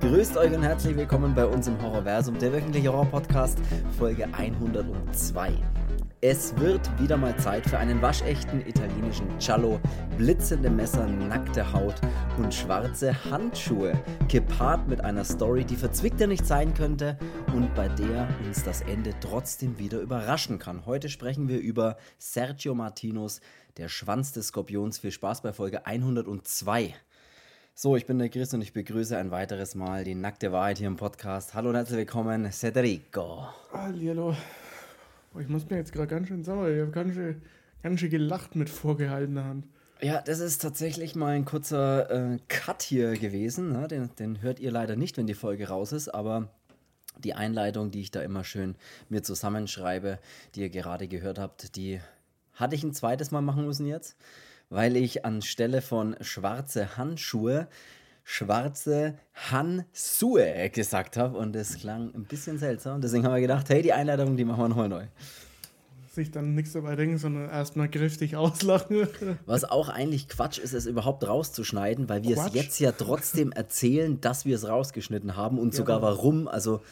Grüßt euch und herzlich willkommen bei uns im Horrorversum, der wöchentliche Horror-Podcast, Folge 102. Es wird wieder mal Zeit für einen waschechten italienischen Giallo, blitzende Messer, nackte Haut und schwarze Handschuhe, gepaart mit einer Story, die verzwickter nicht sein könnte und bei der uns das Ende trotzdem wieder überraschen kann. Heute sprechen wir über Sergio Martinos Der Schwanz des Skorpions. Viel Spaß bei Folge 102. So, ich bin der Chris und ich begrüße ein weiteres Mal die nackte Wahrheit hier im Podcast. Hallo und herzlich willkommen, Cedrico. Hallo. Ich muss mir jetzt gerade ganz schön sauer. Ich habe ganz schön, ganz schön gelacht mit vorgehaltener Hand. Ja, das ist tatsächlich mal ein kurzer äh, Cut hier gewesen. Ne? Den, den hört ihr leider nicht, wenn die Folge raus ist, aber die Einleitung, die ich da immer schön mir zusammenschreibe, die ihr gerade gehört habt, die hatte ich ein zweites Mal machen müssen jetzt, weil ich anstelle von schwarze Handschuhe schwarze Handschuhe gesagt habe und das klang ein bisschen seltsam. Deswegen haben wir gedacht, hey, die Einleitung, die machen wir nochmal neu. Sich dann nichts dabei denken, sondern erstmal kräftig auslachen. Was auch eigentlich Quatsch ist, es überhaupt rauszuschneiden, weil wir Quatsch? es jetzt ja trotzdem erzählen, dass wir es rausgeschnitten haben und Ja. sogar warum. Also So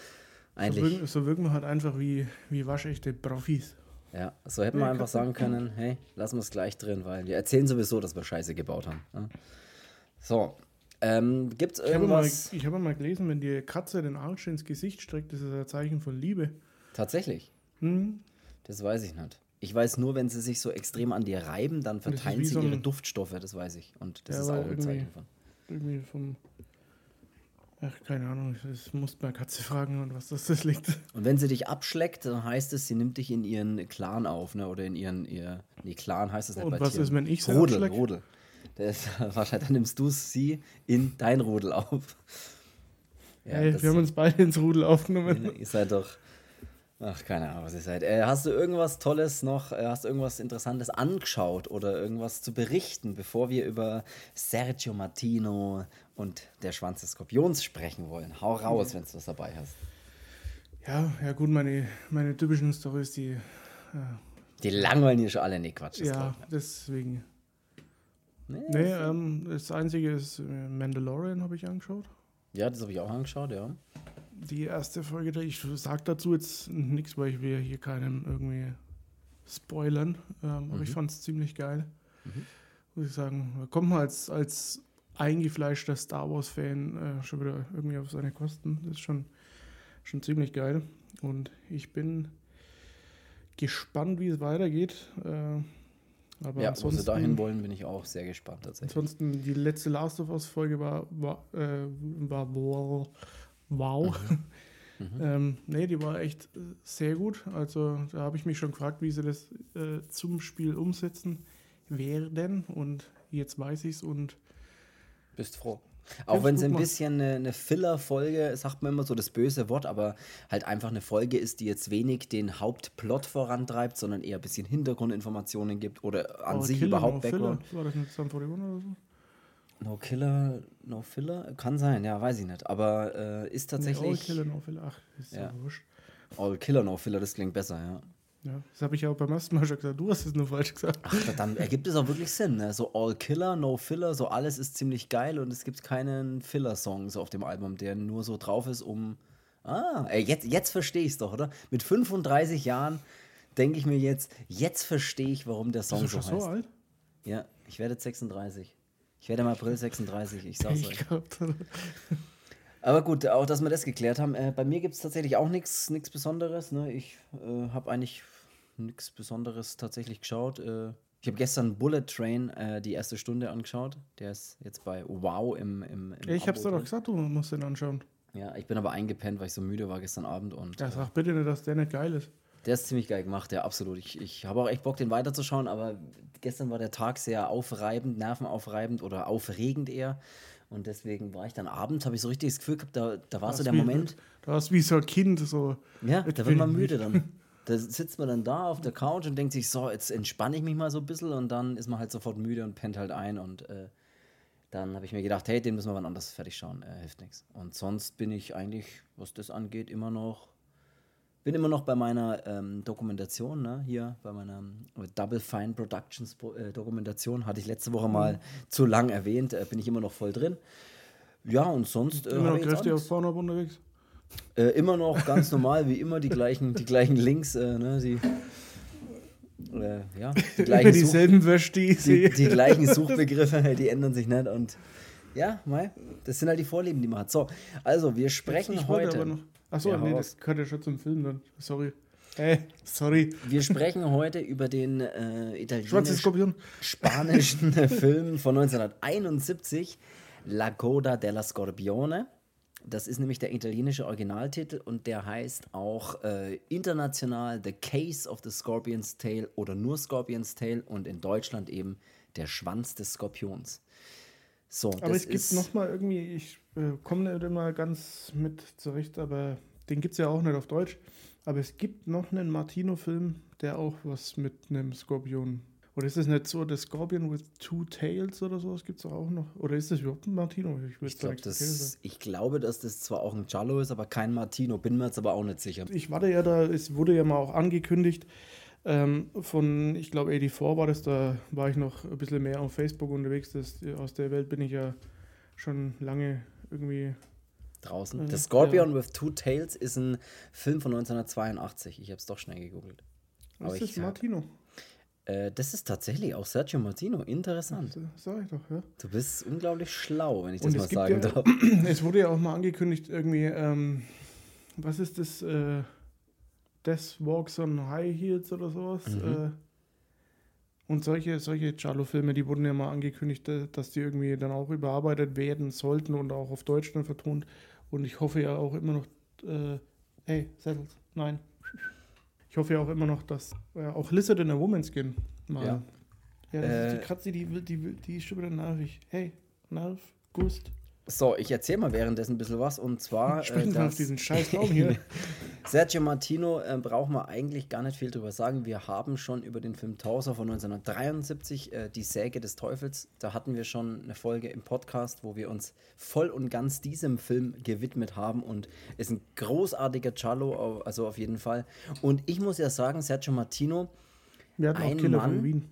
eigentlich, wirken, so wirken wir halt einfach wie, wie waschechte Profis. Ja, so hätten wir Ja, einfach sagen können, hey, lassen wir es gleich drin, weil wir erzählen sowieso, dass wir Scheiße gebaut haben. Ja. So, ähm, gibt's Ich habe mal, irgendwas? ich habe mal gelesen, wenn die Katze den Arsch ins Gesicht streckt, das ist ein Zeichen von Liebe. Tatsächlich, Hm? das weiß ich nicht. Ich weiß nur, wenn sie sich so extrem an dir reiben, dann verteilen sie so ihre Duftstoffe, das weiß ich. Und das Ja, ist auch ein Zeichen von. Irgendwie vom. Ach, keine Ahnung, das musst mal Katze fragen und was das, das liegt. Und wenn sie dich abschleckt, dann heißt es, sie nimmt dich in ihren Clan auf, ne? Oder in ihren, ihr, nee, Clan heißt es nicht Und bei was Tieren. ist, wenn ich sie Rudel, abschleck? Rudel. Der ist, wahrscheinlich dann nimmst du sie in dein Rudel auf. Ja, Ey, das, wir haben uns beide ins Rudel aufgenommen. ihr seid doch, ach, keine Ahnung, was ihr seid. Äh, hast du irgendwas Tolles noch, äh, hast du irgendwas Interessantes angeschaut oder irgendwas zu berichten, bevor wir über Sergio Martino und der Schwanz des Skorpions sprechen wollen? Hau raus, wenn du was dabei hast. Ja, ja gut, meine, meine typischen Stories, die. Die langweilen hier schon alle, nee, Quatsch. das ja, deswegen. Nee, Nee, ähm, das einzige ist äh, Mandalorian habe ich angeschaut. Ja, das habe ich auch angeschaut, ja. Die erste Folge, ich sag dazu jetzt nichts, weil ich will hier keinem irgendwie spoilern. Ähm, Aber ich fand es ziemlich geil. Muss ich sagen. Kommt man als, als eingefleischter Star Wars-Fan äh, schon wieder irgendwie auf seine Kosten. Das ist schon, schon ziemlich geil. Und ich bin gespannt, wie es weitergeht. Äh, aber ja, wo sie dahin wollen, bin ich auch sehr gespannt tatsächlich. ansonsten die letzte Last of Us-Folge war, war, äh, war wow. wow. Mhm. Ähm, nee, die war echt sehr gut. Also da habe ich mich schon gefragt, wie sie das äh, zum Spiel umsetzen werden. Und jetzt weiß ich es und Bist froh. Auch wenn es ein bisschen eine, eine Filler-Folge, sagt man immer so das böse Wort, aber halt einfach eine Folge ist, die jetzt wenig den Hauptplot vorantreibt, sondern eher ein bisschen Hintergrundinformationen gibt oder an Oh, sich Killer, überhaupt no Filler. Background. War das nicht 41 oder so? No Killer, No Filler? Kann sein, ja, weiß ich nicht. Aber äh, ist Nee, All tatsächlich Killer, no Filler. Ach, ist ja, Ja. wurscht. All Killer, No Filler, das klingt besser, ja. Ja, das habe ich ja auch beim ersten Mal schon gesagt. Du hast es nur falsch gesagt. Ach, dann ergibt es auch wirklich Sinn. Ne? So All Killer, No Filler, so alles ist ziemlich geil und es gibt keinen Filler-Song so auf dem Album, der nur so drauf ist, um. Ah, ey, jetzt, jetzt verstehe ich es doch, oder? Mit 35 Jahren denke ich mir jetzt, jetzt verstehe ich, warum der Song Bist du so heißt. so alt? Ja, ich werde jetzt 36. Ich werde im April 36, ich sag's euch. Aber gut, auch dass wir das geklärt haben. Äh, bei mir gibt es tatsächlich auch nichts Besonderes. Ne? Ich äh, habe eigentlich nichts Besonderes tatsächlich geschaut. Äh, ich habe gestern Bullet Train äh, die erste Stunde angeschaut. Der ist jetzt bei Wow im. im, im Ich Abo dir doch gesagt, du musst den anschauen. Ja, ich bin aber eingepennt, weil ich so müde war gestern Abend. Und Ja, äh, sag bitte nicht, dass der nicht geil ist. der ist ziemlich geil gemacht, ja, absolut. Ich, ich habe auch echt Bock, den weiterzuschauen, aber gestern war der Tag sehr aufreibend, nervenaufreibend oder aufregend eher. Und deswegen war ich dann abends, habe ich so richtig das Gefühl gehabt, da, da war so Das der wie- Moment. Du hast wie so ein Kind so. Ja, da wird man müde. dann. Da sitzt man dann da auf der Couch und denkt sich, so, jetzt entspanne ich mich mal so ein bisschen und dann ist man halt sofort müde und pennt halt ein und äh, dann habe ich mir gedacht, hey, den müssen wir wann anders fertig schauen, äh, hilft nichts. Und sonst bin ich eigentlich, was das angeht, immer noch, bin immer noch bei meiner ähm, Dokumentation, ne, hier bei meiner ähm, Double Fine Productions Pro- äh, Dokumentation, hatte ich letzte Woche mal zu lang erwähnt, äh, bin ich immer noch voll drin. Ja, und sonst. Äh, immer noch kräftig auf Pornhub unterwegs? Äh, immer noch ganz normal, wie immer, die gleichen, die gleichen Links, äh, ne, die, äh, ja, die gleichen dieselben Such die, die gleichen Suchbegriffe, die ändern sich nicht und ja, mei, das sind halt die Vorlieben, die man hat. So, also wir sprechen heute. Noch, achso, ja, nee, das gehört ja schon zum Film dann. Sorry. Hey, sorry. Wir sprechen heute über den äh, italienisch-spanischen Film von 1971, La Coda della Scorpione. Das ist nämlich der italienische Originaltitel und der heißt auch äh, international The Case of the Scorpion's Tail oder nur Scorpion's Tail und in Deutschland eben Der Schwanz des Skorpions. So, aber es gibt noch mal irgendwie, ich äh, komme nicht immer ganz mit zurecht, aber den gibt es ja auch nicht auf Deutsch. Aber es gibt noch einen Martino-Film, der auch was mit einem Skorpion oder ist das nicht so, The Scorpion with Two Tails oder sowas gibt es auch noch? Oder ist das überhaupt ein Martino? Ich, ich, glaub, das, ich glaube, dass das zwar auch ein Giallo ist, aber kein Martino. Bin mir jetzt aber auch nicht sicher. Ich warte ja da, es wurde ja mal auch angekündigt ähm, von, ich glaube, 84 war das, da war ich noch ein bisschen mehr auf Facebook unterwegs. Das, aus der Welt bin ich ja schon lange irgendwie draußen. Äh, The Scorpion ja. with Two Tails ist ein Film von 1982. Ich habe es doch schnell gegoogelt. Was ist das Martino? Äh, das ist tatsächlich auch Sergio Martino. Interessant. Das sag ich doch, ja. Du bist unglaublich schlau, wenn ich das mal sagen ja, darf. Es wurde ja auch mal angekündigt, irgendwie, ähm, was ist das? Äh, Death Walks on High Heels oder sowas. Mhm. Äh, und solche, solche Giallo-Filme, die wurden ja mal angekündigt, äh, dass die irgendwie dann auch überarbeitet werden sollten und auch auf Deutsch dann vertont. Und ich hoffe ja auch immer noch, äh, hey, Settles, nein, ich hoffe ja auch immer noch, dass äh, auch Lizard in a Woman's Skin mal. Ja, ja das äh, ist die Katze, die, die, die ist schon wieder nervig. Hey, Nerv, Gust. So, ich erzähle mal währenddessen ein bisschen was und zwar. Sprechen äh, auf diesen scheiß Raum hier. Sergio Martino äh, braucht man eigentlich gar nicht viel drüber sagen. Wir haben schon über den Film Tauser von 1973, äh, Die Säge des Teufels, da hatten wir schon eine Folge im Podcast, wo wir uns voll und ganz diesem Film gewidmet haben und ist ein großartiger Cello, also auf jeden Fall. Und ich muss ja sagen, Sergio Martino. Wir hatten ein auch Killer Mann, von Wien.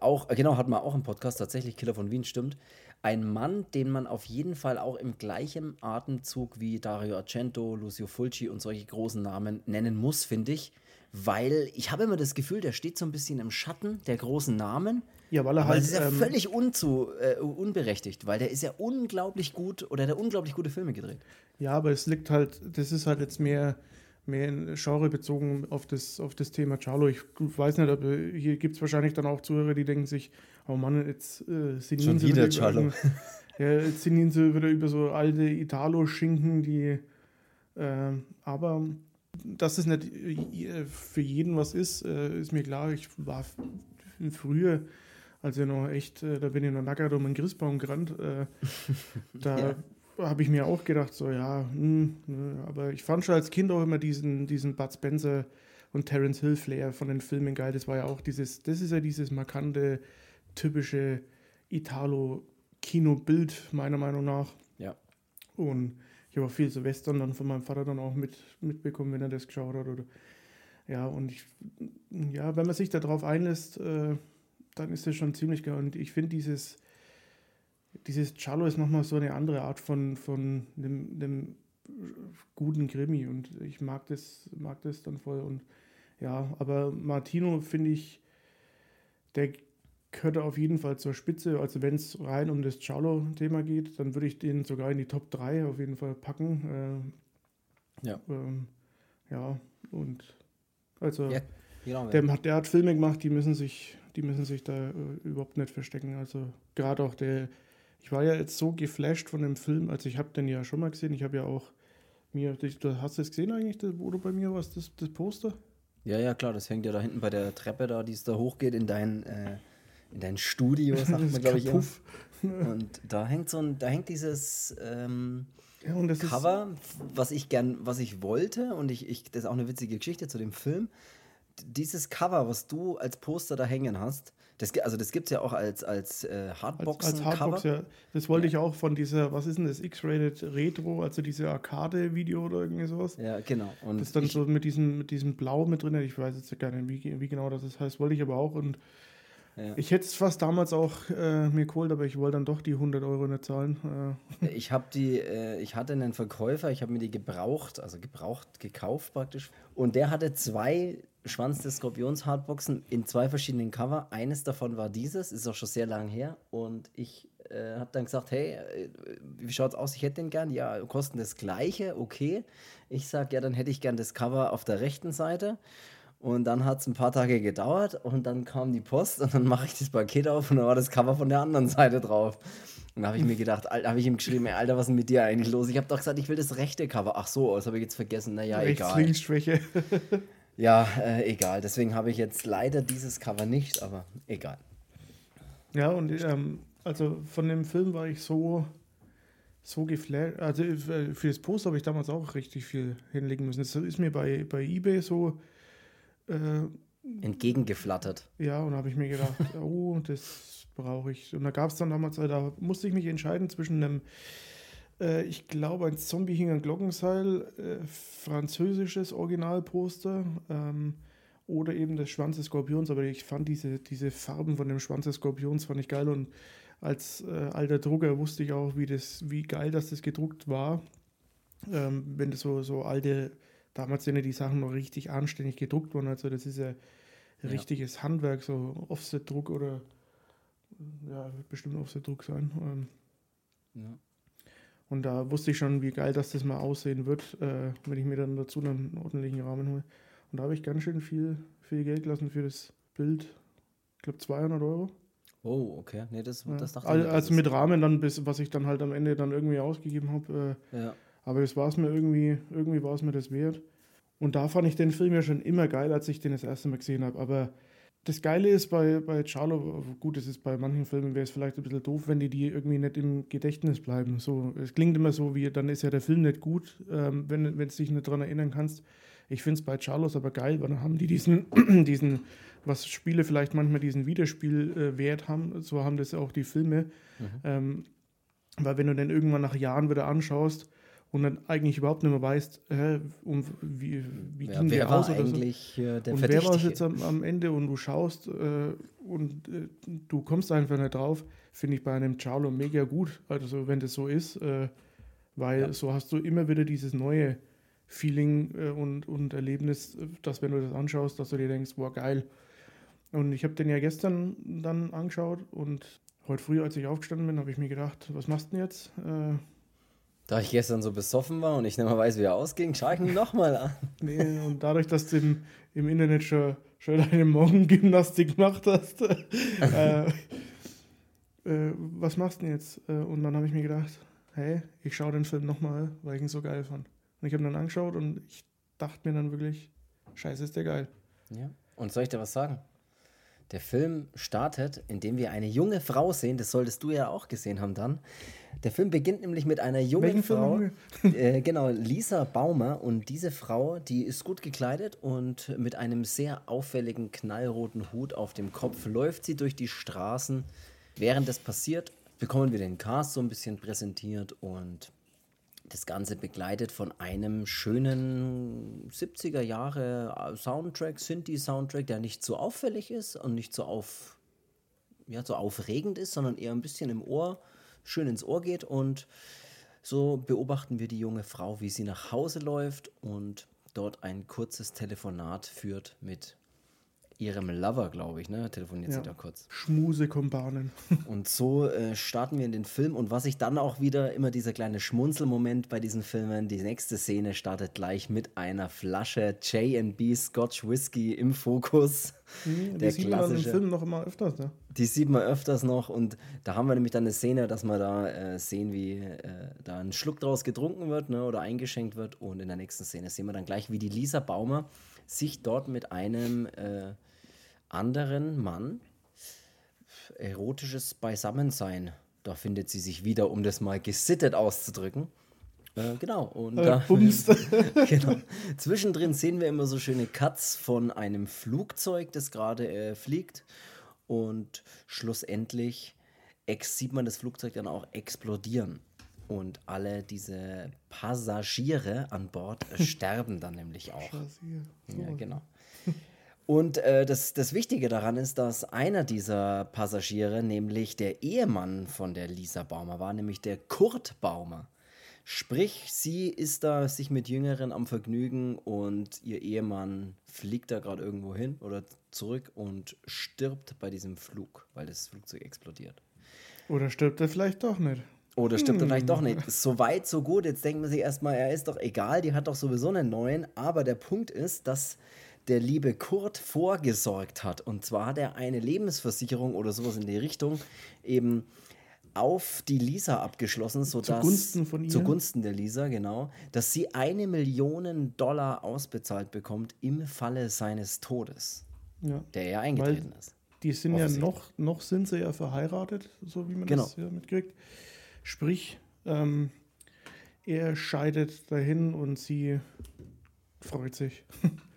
Auch, genau, hatten wir auch im Podcast tatsächlich, Killer von Wien, stimmt ein Mann, den man auf jeden Fall auch im gleichen Atemzug wie Dario Argento, Lucio Fulci und solche großen Namen nennen muss, finde ich. Weil ich habe immer das Gefühl, der steht so ein bisschen im Schatten der großen Namen. Ja, weil er halt. Das ist ja ähm, völlig unzu, äh, unberechtigt, weil der ist ja unglaublich gut oder der unglaublich gute Filme gedreht. Ja, aber es liegt halt, das ist halt jetzt mehr, mehr Genre bezogen auf das, auf das Thema Charlo. Ich weiß nicht, aber hier gibt es wahrscheinlich dann auch Zuhörer, die denken sich, oh Mann, jetzt äh, sind Schon sie wieder, Charlo. ja, jetzt sind sie wieder über so alte Italo-Schinken, die äh, aber dass es nicht äh, für jeden was ist, äh, ist mir klar. Ich war früher, als ich noch echt, äh, da bin ich noch nackert um einen Christbaum gerannt, äh, da ja habe ich mir auch gedacht, so ja, mh, hm, ne, aber ich fand schon als Kind auch immer diesen, diesen Bud Spencer und Terence Hill Flair von den Filmen geil. Das war ja auch dieses, das ist ja dieses markante, typische Italo-Kino-Bild, meiner Meinung nach. Ja. Und ich habe auch viel so Western dann von meinem Vater dann auch mit, mitbekommen, wenn er das geschaut hat. Oder, ja, und ich, ja, wenn man sich darauf einlässt, äh, dann ist das schon ziemlich geil. Und ich finde dieses dieses Cello ist nochmal so eine andere Art von, von einem, einem guten Krimi und ich mag das, mag das dann voll. Und ja, aber Martino finde ich, der gehört auf jeden Fall zur Spitze. Also wenn es rein um das Cello-Thema geht, dann würde ich den sogar in die Top 3 auf jeden Fall packen. Äh, ja. Ähm, ja, und also ja, genau, der, hat, der hat Filme gemacht, die müssen sich, die müssen sich da äh, überhaupt nicht verstecken. Also gerade auch der ich war ja jetzt so geflasht von dem Film, also ich habe den ja schon mal gesehen, ich habe ja auch mir, du hast es gesehen eigentlich, wo du bei mir warst, das, das Poster? Ja, ja, klar, das hängt ja da hinten bei der Treppe da, die es da hochgeht in dein, äh, in dein Studio, sagt man, glaube ich. Puff. Und da hängt so ein, da hängt dieses ähm, ja, Cover, was ich gern, was ich wollte, und ich, ich, das ist auch eine witzige Geschichte zu dem Film. Dieses Cover, was du als Poster da hängen hast, das, also das gibt es ja auch als, als äh, Hardbox. Als, als Hardbox, ja. Das wollte ja. ich auch von dieser, was ist denn das, X-Rated Retro, also diese Arcade-Video oder irgendwie sowas. Ja, genau. Und das dann so mit diesem, mit diesem Blau mit drin, ich weiß jetzt gar nicht, wie, wie genau das heißt, wollte ich aber auch und Ja. Ich hätte es fast damals auch äh, mir geholt, aber ich wollte dann doch die 100 Euro nicht zahlen. Äh. Ich habe die, äh, ich hatte einen Verkäufer, ich habe mir die gebraucht, also gebraucht gekauft praktisch. Und der hatte zwei Schwanz des Skorpions Hardboxen in zwei verschiedenen Cover. Eines davon war dieses, ist auch schon sehr lang her. Und ich äh, habe dann gesagt, hey, äh, wie schaut's aus? Ich hätte den gern. Ja, kosten das gleiche, okay. Ich sage, ja, dann hätte ich gern das Cover auf der rechten Seite. Und dann hat es ein paar Tage gedauert und dann kam die Post und dann mache ich das Paket auf und dann war das Cover von der anderen Seite drauf. Und da habe ich mir gedacht, habe ich ihm geschrieben, ey, Alter, was ist denn mit dir eigentlich los? Ich habe doch gesagt, ich will das rechte Cover. Ach so, das habe ich jetzt vergessen. Naja, egal. Linksschwäche. Ja, äh, egal. Deswegen habe ich jetzt leider dieses Cover nicht, aber egal. Ja, und ähm, also von dem Film war ich so, so geflasht. Also äh, für das Post habe ich damals auch richtig viel hinlegen müssen. Das ist mir bei, bei Ebay so äh, entgegengeflattert. Ja, und da habe ich mir gedacht, oh, das brauche ich. Und da gab es dann damals, äh, da musste ich mich entscheiden zwischen einem, äh, ich glaube, ein Zombie hing an Glockenseil, äh, französisches Originalposter ähm, oder eben des Schwanz des Skorpions. Aber ich fand diese, diese Farben von dem Schwanz des Skorpions fand ich geil und als äh, alter Drucker wusste ich auch, wie, das, wie geil dass das gedruckt war. Ähm, wenn das so, so alte damals sind ja die Sachen noch richtig anständig gedruckt worden. Also das ist ja richtiges ja. Handwerk, so Offset-Druck oder ja, wird bestimmt Offset-Druck sein. Ähm, ja. Und da wusste ich schon, wie geil dass das mal aussehen wird, äh, wenn ich mir dann dazu einen ordentlichen Rahmen hole. Und da habe ich ganz schön viel, viel Geld gelassen für das Bild. Ich glaube 200 Euro. Oh, okay. Nee, das, das dachte also, ich nicht, also mit Rahmen dann, bis, was ich dann halt am Ende dann irgendwie ausgegeben habe. Äh, ja. Aber das war es mir irgendwie, irgendwie war es mir das wert. Und da fand ich den Film ja schon immer geil, als ich den das erste Mal gesehen habe. Aber das Geile ist bei, bei Charlo, gut, es ist bei manchen Filmen wäre es vielleicht ein bisschen doof, wenn die, die irgendwie nicht im Gedächtnis bleiben. So, es klingt immer so, wie dann ist ja der Film nicht gut, ähm, wenn, du dich nicht daran erinnern kannst. Ich finde es bei Charlos aber geil, weil dann haben die diesen, diesen, was Spiele vielleicht manchmal diesen Wiederspielwert äh, haben, so haben das auch die Filme. Mhm. Ähm, weil wenn du den irgendwann nach Jahren wieder anschaust, und dann eigentlich überhaupt nicht mehr weißt, äh, um, wie, wie ja, ging der aus oder eigentlich so. Äh, der und wer war es jetzt am, am, Ende und du schaust äh, und äh, du kommst einfach nicht drauf, finde ich bei einem Charlo mega gut, also wenn das so ist, äh, weil ja. so hast du immer wieder dieses neue Feeling äh, und, und Erlebnis, dass wenn du das anschaust, dass du dir denkst, boah geil. Und ich habe den ja gestern dann angeschaut und heute früh, als ich aufgestanden bin, habe ich mir gedacht, was machst du denn jetzt? Da ich gestern so besoffen war und ich nicht mehr weiß, wie er ausging, schaue ich ihn nochmal an. Nee, und dadurch, dass du im, im Internet schon, schon deine Morgengymnastik gemacht hast, äh, äh, was machst du denn jetzt? Äh, und dann habe ich mir gedacht, hey, ich schaue den Film nochmal, weil ich ihn so geil fand. Und ich habe ihn dann angeschaut und ich dachte mir dann wirklich, scheiße, ist der geil. Ja, und soll ich dir was sagen? Der Film startet, indem wir eine junge Frau sehen, das solltest du ja auch gesehen haben dann. Der Film beginnt nämlich mit einer jungen Welchen Frau, äh, genau, Lisa Baumer. Und diese Frau, die ist gut gekleidet und mit einem sehr auffälligen knallroten Hut auf dem Kopf läuft sie durch die Straßen. Während das passiert, bekommen wir den Cast so ein bisschen präsentiert und das Ganze begleitet von einem schönen 70er Jahre Soundtrack, Synthie-Soundtrack, der nicht so auffällig ist und nicht so auf, ja, so aufregend ist, sondern eher ein bisschen im Ohr, schön ins Ohr geht. Und so beobachten wir die junge Frau, wie sie nach Hause läuft und dort ein kurzes Telefonat führt mit ihrem Lover, glaube ich, ne? Telefoniert ja. sie da kurz. Schmusekumpanen. und so äh, starten wir in den Film. Und was ich dann auch wieder, immer dieser kleine Schmunzelmoment bei diesen Filmen, die nächste Szene startet gleich mit einer Flasche J&B Scotch Whisky im Fokus. Mhm, der die sieht man im Film noch immer öfters, ne? Die sieht man öfters noch und da haben wir nämlich dann eine Szene, dass wir da äh, sehen, wie äh, da ein Schluck draus getrunken wird ne, oder eingeschenkt wird und in der nächsten Szene sehen wir dann gleich, wie die Lisa Baumer sich dort mit einem äh, anderen Mann erotisches Beisammensein. Da findet sie sich wieder, um das mal gesittet auszudrücken. Äh, genau. Und äh, da, genau. Zwischendrin sehen wir immer so schöne Cuts von einem Flugzeug, das gerade äh, fliegt. Und schlussendlich sieht man das Flugzeug dann auch explodieren. Und alle diese Passagiere an Bord sterben dann nämlich auch. Ja, genau. Und äh, das, das Wichtige daran ist, dass einer dieser Passagiere, nämlich der Ehemann von der Lisa Baumer, war nämlich der Kurt Baumer. Sprich, sie ist da sich mit Jüngeren am Vergnügen und ihr Ehemann fliegt da gerade irgendwo hin oder zurück und stirbt bei diesem Flug, weil das Flugzeug explodiert. Oder stirbt er vielleicht doch nicht? Oder stirbt hm. er vielleicht doch nicht. So weit, so gut. Jetzt denkt man sich erstmal, er ist doch egal, die hat doch sowieso einen neuen. Aber der Punkt ist, dass der liebe Kurt vorgesorgt hat. Und zwar hat er eine Lebensversicherung oder sowas in die Richtung eben auf die Lisa abgeschlossen, sodass zugunsten von ihr? zugunsten der Lisa genau, dass sie eine Million Dollar ausbezahlt bekommt im Falle seines Todes, ja. der ja eingetreten Weil ist. Die sind ja noch, noch sind sie ja verheiratet, so wie man Genau. das ja mitkriegt. Sprich, ähm, er scheidet dahin und sie freut sich.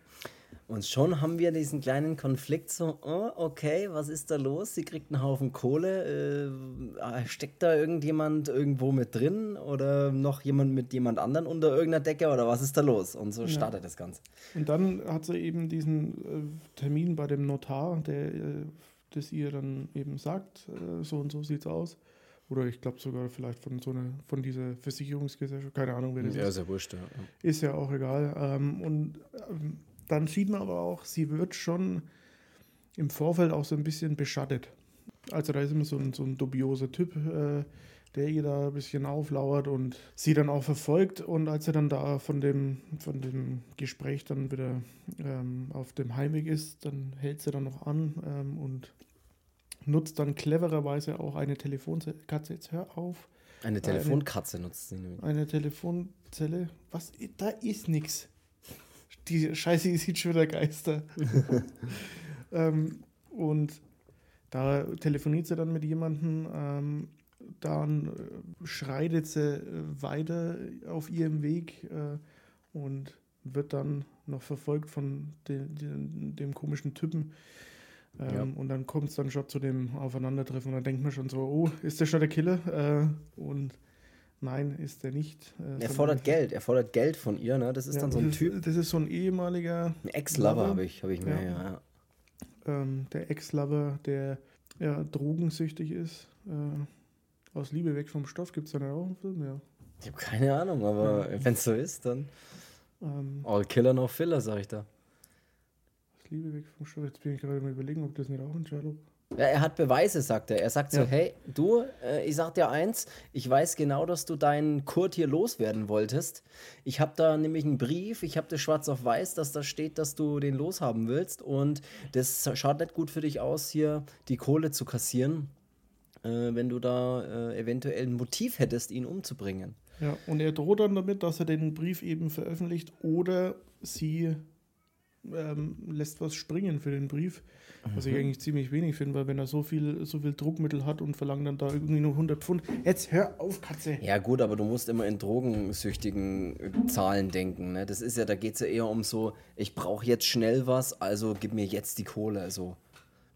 Und schon haben wir diesen kleinen Konflikt so, oh, okay, was ist da los? Sie kriegt einen Haufen Kohle. Äh, steckt da irgendjemand irgendwo mit drin oder noch jemand mit jemand anderen unter irgendeiner Decke oder was ist da los? Und so startet das Ganze. Und dann hat sie eben diesen äh, Termin bei dem Notar, der äh, das ihr dann eben sagt, äh, so und so sieht's aus. Oder ich glaube sogar vielleicht von so einer, von dieser Versicherungsgesellschaft, keine Ahnung, wer das ist. sehr wurscht. Ja. Ist ja auch egal. Ähm, und ähm, dann sieht man aber auch, sie wird schon im Vorfeld auch so ein bisschen beschattet. Also da ist immer so ein, so ein dubioser Typ, äh, der ihr da ein bisschen auflauert und sie dann auch verfolgt. Und als er dann da von dem, von dem Gespräch dann wieder ähm, auf dem Heimweg ist, dann hält sie dann noch an ähm, und nutzt dann clevererweise auch eine Telefonkatze. Jetzt hör auf. Eine Telefonkatze nutzt sie nämlich. Eine Telefonzelle. Was? Da ist nichts. Die Scheiße sieht schon wieder Geister. ähm, und da telefoniert sie dann mit jemandem, ähm, dann äh, schreitet sie äh, weiter auf ihrem Weg äh, und wird dann noch verfolgt von de, de, dem komischen Typen. Ähm, Ja. Und dann kommt es dann schon zu dem Aufeinandertreffen und dann denkt man schon so, oh, ist der schon der Killer? Äh, und nein, ist der nicht. Äh, Er fordert Geld, er fordert Geld von ihr, ne? Das ist ja, dann so ein das Typ. Ist, das ist so ein ehemaliger, Ein Ex-Lover Lover. habe ich, hab ich mir, Ja. ja. ja. ähm, der Ex-Lover, der ja, drogensüchtig ist. Äh, aus Liebe weg vom Stoff gibt es dann auch einen Film, ja. Ich habe keine Ahnung, aber wenn es so ist, dann Ähm, all Killer, no Filler, sag ich da. aus Liebe weg vom Stoff. Jetzt bin ich gerade mal überlegen, ob das nicht auch ein Sherlock Ja, er hat Beweise, sagt er. Er sagt so, Ja. hey, du, äh, ich sag dir eins, ich weiß genau, dass du deinen Kurt hier loswerden wolltest. Ich habe da nämlich einen Brief, ich habe das schwarz auf weiß, dass da steht, dass du den loshaben willst und das schaut nicht gut für dich aus, hier die Kohle zu kassieren, äh, wenn du da äh, eventuell ein Motiv hättest, ihn umzubringen. Ja, und er droht dann damit, dass er den Brief eben veröffentlicht oder sie ähm, lässt was springen für den Brief. Was ich eigentlich ziemlich wenig finde, weil wenn er so viel, so viel Druckmittel hat und verlangt dann da irgendwie nur 100 Pfund. Jetzt hör auf, Katze! Ja, gut, aber du musst immer in drogensüchtigen äh, Zahlen denken. Ne? Das ist ja, da geht es ja eher um so, ich brauche jetzt schnell was, also gib mir jetzt die Kohle. Also,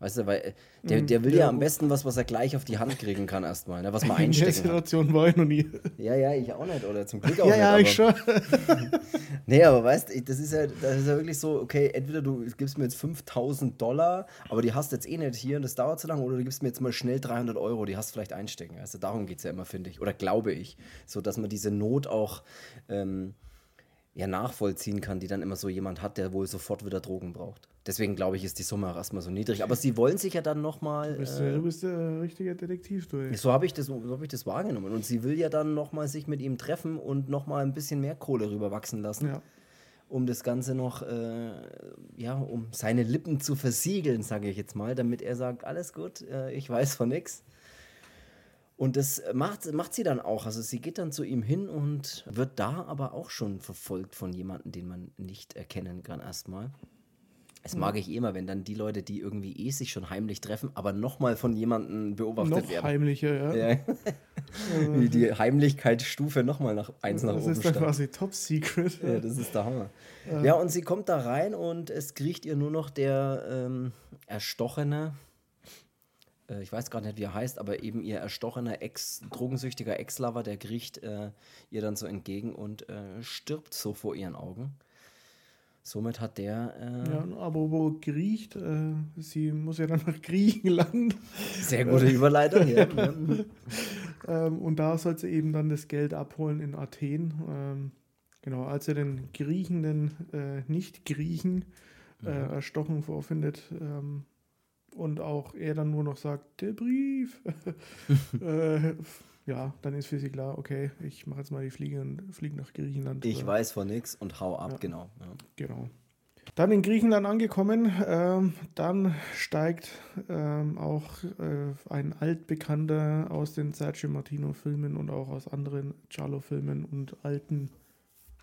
weißt du, weil äh, der, der will ja, ja, am besten was, was er gleich auf die Hand kriegen kann, erstmal, ne? was man In der einstecken. Situation war ich noch nie. Ja, ja, ich auch nicht, oder zum Glück auch ja, nicht. ja, aber, ich schon. Nee, aber weißt du, das ist ja, das ist ja wirklich so, okay, entweder du gibst mir jetzt 5000 Dollar, aber die hast du jetzt eh nicht hier und das dauert zu lange, oder du gibst mir jetzt mal schnell 300 Euro, die hast du vielleicht einstecken. Also darum geht es ja immer, finde ich, oder glaube ich, so dass man diese Not auch ähm, ja, nachvollziehen kann, die dann immer so jemand hat, der wohl sofort wieder Drogen braucht. Deswegen glaube ich, ist die Summe auch erstmal so niedrig. Aber sie wollen sich ja dann nochmal. Du bist, Äh, du bist ein richtiger Detektiv, du. so habe ich, das- so hab ich das wahrgenommen. Und sie will ja dann nochmal sich mit ihm treffen und nochmal ein bisschen mehr Kohle rüberwachsen lassen Ja. um das Ganze noch, äh, ja, um seine Lippen zu versiegeln, sage ich jetzt mal, damit er sagt, alles gut, äh, ich weiß von nix. Und das macht, macht sie dann auch. Also sie geht dann zu ihm hin und wird da aber auch schon verfolgt von jemandem, den man nicht erkennen kann erstmal. Das mag ich immer, wenn dann die Leute, die irgendwie eh sich schon heimlich treffen, aber nochmal von jemandem beobachtet Noch werden. heimlicher, ja. Ja. Wie die Heimlichkeitsstufe nochmal nach eins nach das oben ist dann quasi Top Secret. Ja, das ist der Hammer. Ja, und sie kommt da rein und es kriecht ihr nur noch der ähm, erstochene, äh, ich weiß gar nicht, wie er heißt, aber eben ihr erstochener Ex, drogensüchtiger Ex-Lover, der kriecht äh, ihr dann so entgegen und äh, stirbt so vor ihren Augen. Somit hat der. Äh ja, aber wo griecht, äh, sie muss ja dann nach Griechenland. Sehr gute Überleitung, ja. ähm, und da soll sie eben dann das Geld abholen in Athen. Ähm, genau, als er den Griechen, den äh, Nicht-Griechen, äh, mhm. erstochen vorfindet. Ähm, und auch er dann nur noch sagt, der Brief. äh, ja, dann ist für sie klar, okay, ich mache jetzt mal die Fliege und fliege nach Griechenland. Ich weiß von nichts und hau ab, ja, genau. Ja. Genau. Dann in Griechenland angekommen, ähm, dann steigt ähm, auch äh, ein altbekannter aus den Sergio Martino-Filmen und auch aus anderen Giallo-Filmen und alten.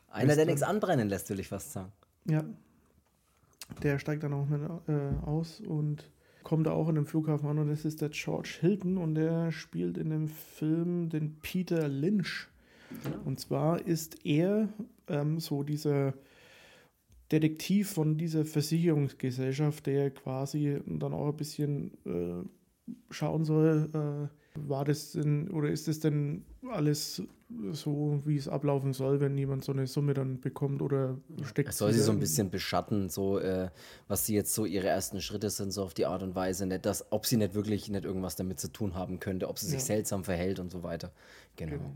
Einer, Western. der nichts anbrennen lässt, will ich fast sagen. Ja. Der steigt dann auch mit, äh, aus und kommt auch in dem Flughafen an und das ist der George Hilton und der spielt in dem Film den Peter Lynch. Und zwar ist er ähm, so dieser Detektiv von dieser Versicherungsgesellschaft, der quasi dann auch ein bisschen äh, schauen soll, äh, war das denn oder ist das denn alles so, wie es ablaufen soll, wenn jemand so eine Summe dann bekommt oder steckt? Es soll sie so ein bisschen beschatten, so äh, was sie jetzt so ihre ersten Schritte sind, so auf die Art und Weise, nicht, dass, ob sie nicht wirklich nicht irgendwas damit zu tun haben könnte, ob sie sich ja. seltsam verhält und so weiter. Genau. genau.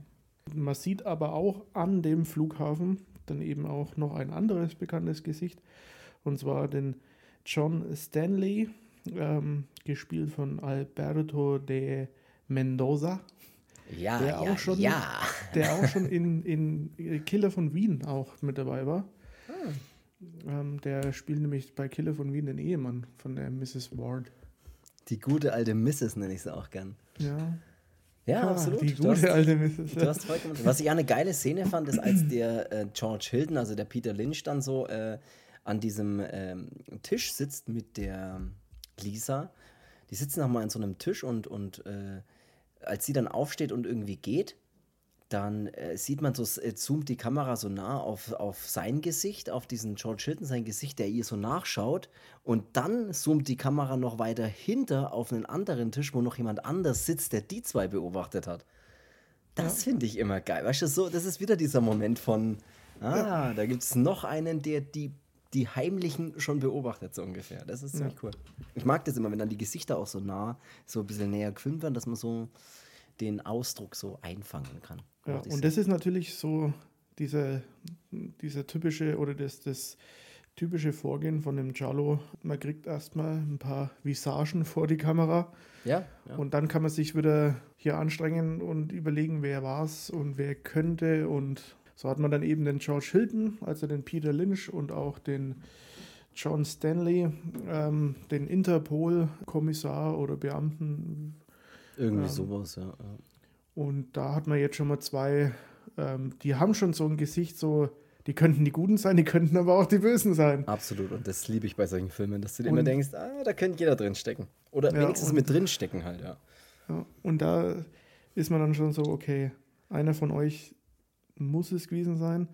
Man sieht aber auch an dem Flughafen dann eben auch noch ein anderes bekanntes Gesicht und zwar den John Stanley, ähm, gespielt von Alberto de Mendoza. Ja, der ja, auch schon, ja. Der auch schon in, in Killer von Wien auch mit dabei war. Ah. Ähm, der spielt nämlich bei Killer von Wien den Ehemann von der Mrs. Ward. Die gute alte Mrs. nenne ich sie auch gern. Ja. Ja, ah, absolut. Die gute hast, alte Mrs. Du hast vollkommen, was ich eine geile Szene fand, ist, als der äh, George Hilton, also der Peter Lynch, dann so äh, an diesem ähm, Tisch sitzt mit der Lisa die sitzen nochmal an so einem Tisch und, und äh, als sie dann aufsteht und irgendwie geht, dann äh, sieht man so, äh, zoomt die Kamera so nah auf, auf sein Gesicht, auf diesen George Hilton, sein Gesicht, der ihr so nachschaut. Und dann zoomt die Kamera noch weiter hinter auf einen anderen Tisch, wo noch jemand anders sitzt, der die zwei beobachtet hat. Das ja. finde ich immer geil. Weißt du, so, das ist wieder dieser Moment von, ah, ja. da gibt es noch einen, der die die Heimlichen schon beobachtet, so ungefähr. Das ist ziemlich ja. cool. Ich mag das immer, wenn dann die Gesichter auch so nah, so ein bisschen näher gefilmt werden, dass man so den Ausdruck so einfangen kann. Ja, und das ist natürlich so diese, dieser typische oder das, das typische Vorgehen von dem Giallo. Man kriegt erstmal ein paar Visagen vor die Kamera. Ja, ja. Und dann kann man sich wieder hier anstrengen und überlegen, wer war es und wer könnte und so hat man dann eben den George Hilton, also den Peter Lynch und auch den John Stanley, ähm, den Interpol-Kommissar oder Beamten. Irgendwie ähm, sowas, ja, ja, Und da hat man jetzt schon mal zwei, ähm, die haben schon so ein Gesicht, so, die könnten die Guten sein, die könnten aber auch die Bösen sein. Absolut, und das liebe ich bei solchen Filmen, dass du dir immer denkst, ah, da könnte jeder drin stecken. Oder ja, wenigstens und, mit drin stecken halt, ja. ja. Und da ist man dann schon so, okay, einer von euch muss es gewesen sein.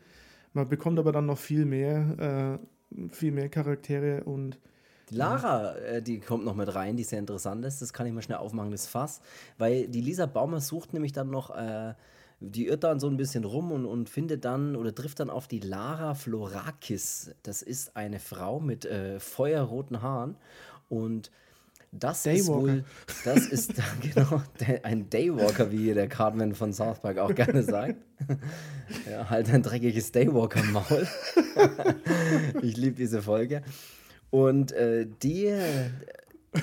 Man bekommt aber dann noch viel mehr, äh, viel mehr Charaktere und die Lara, äh, die kommt noch mit rein, die sehr interessant ist. Das kann ich mal schnell aufmachen, das Fass. Weil die Lisa Baumer sucht nämlich dann noch, äh, die irrt dann so ein bisschen rum und, und findet dann oder trifft dann auf die Lara Florakis. Das ist eine Frau mit äh, feuerroten Haaren. Und das Daywalker. ist wohl, das ist genau ein Daywalker, wie der Cartman von South Park auch gerne sagt. ja, halt ein dreckiges Daywalker-Maul. ich liebe diese Folge. Und äh, die,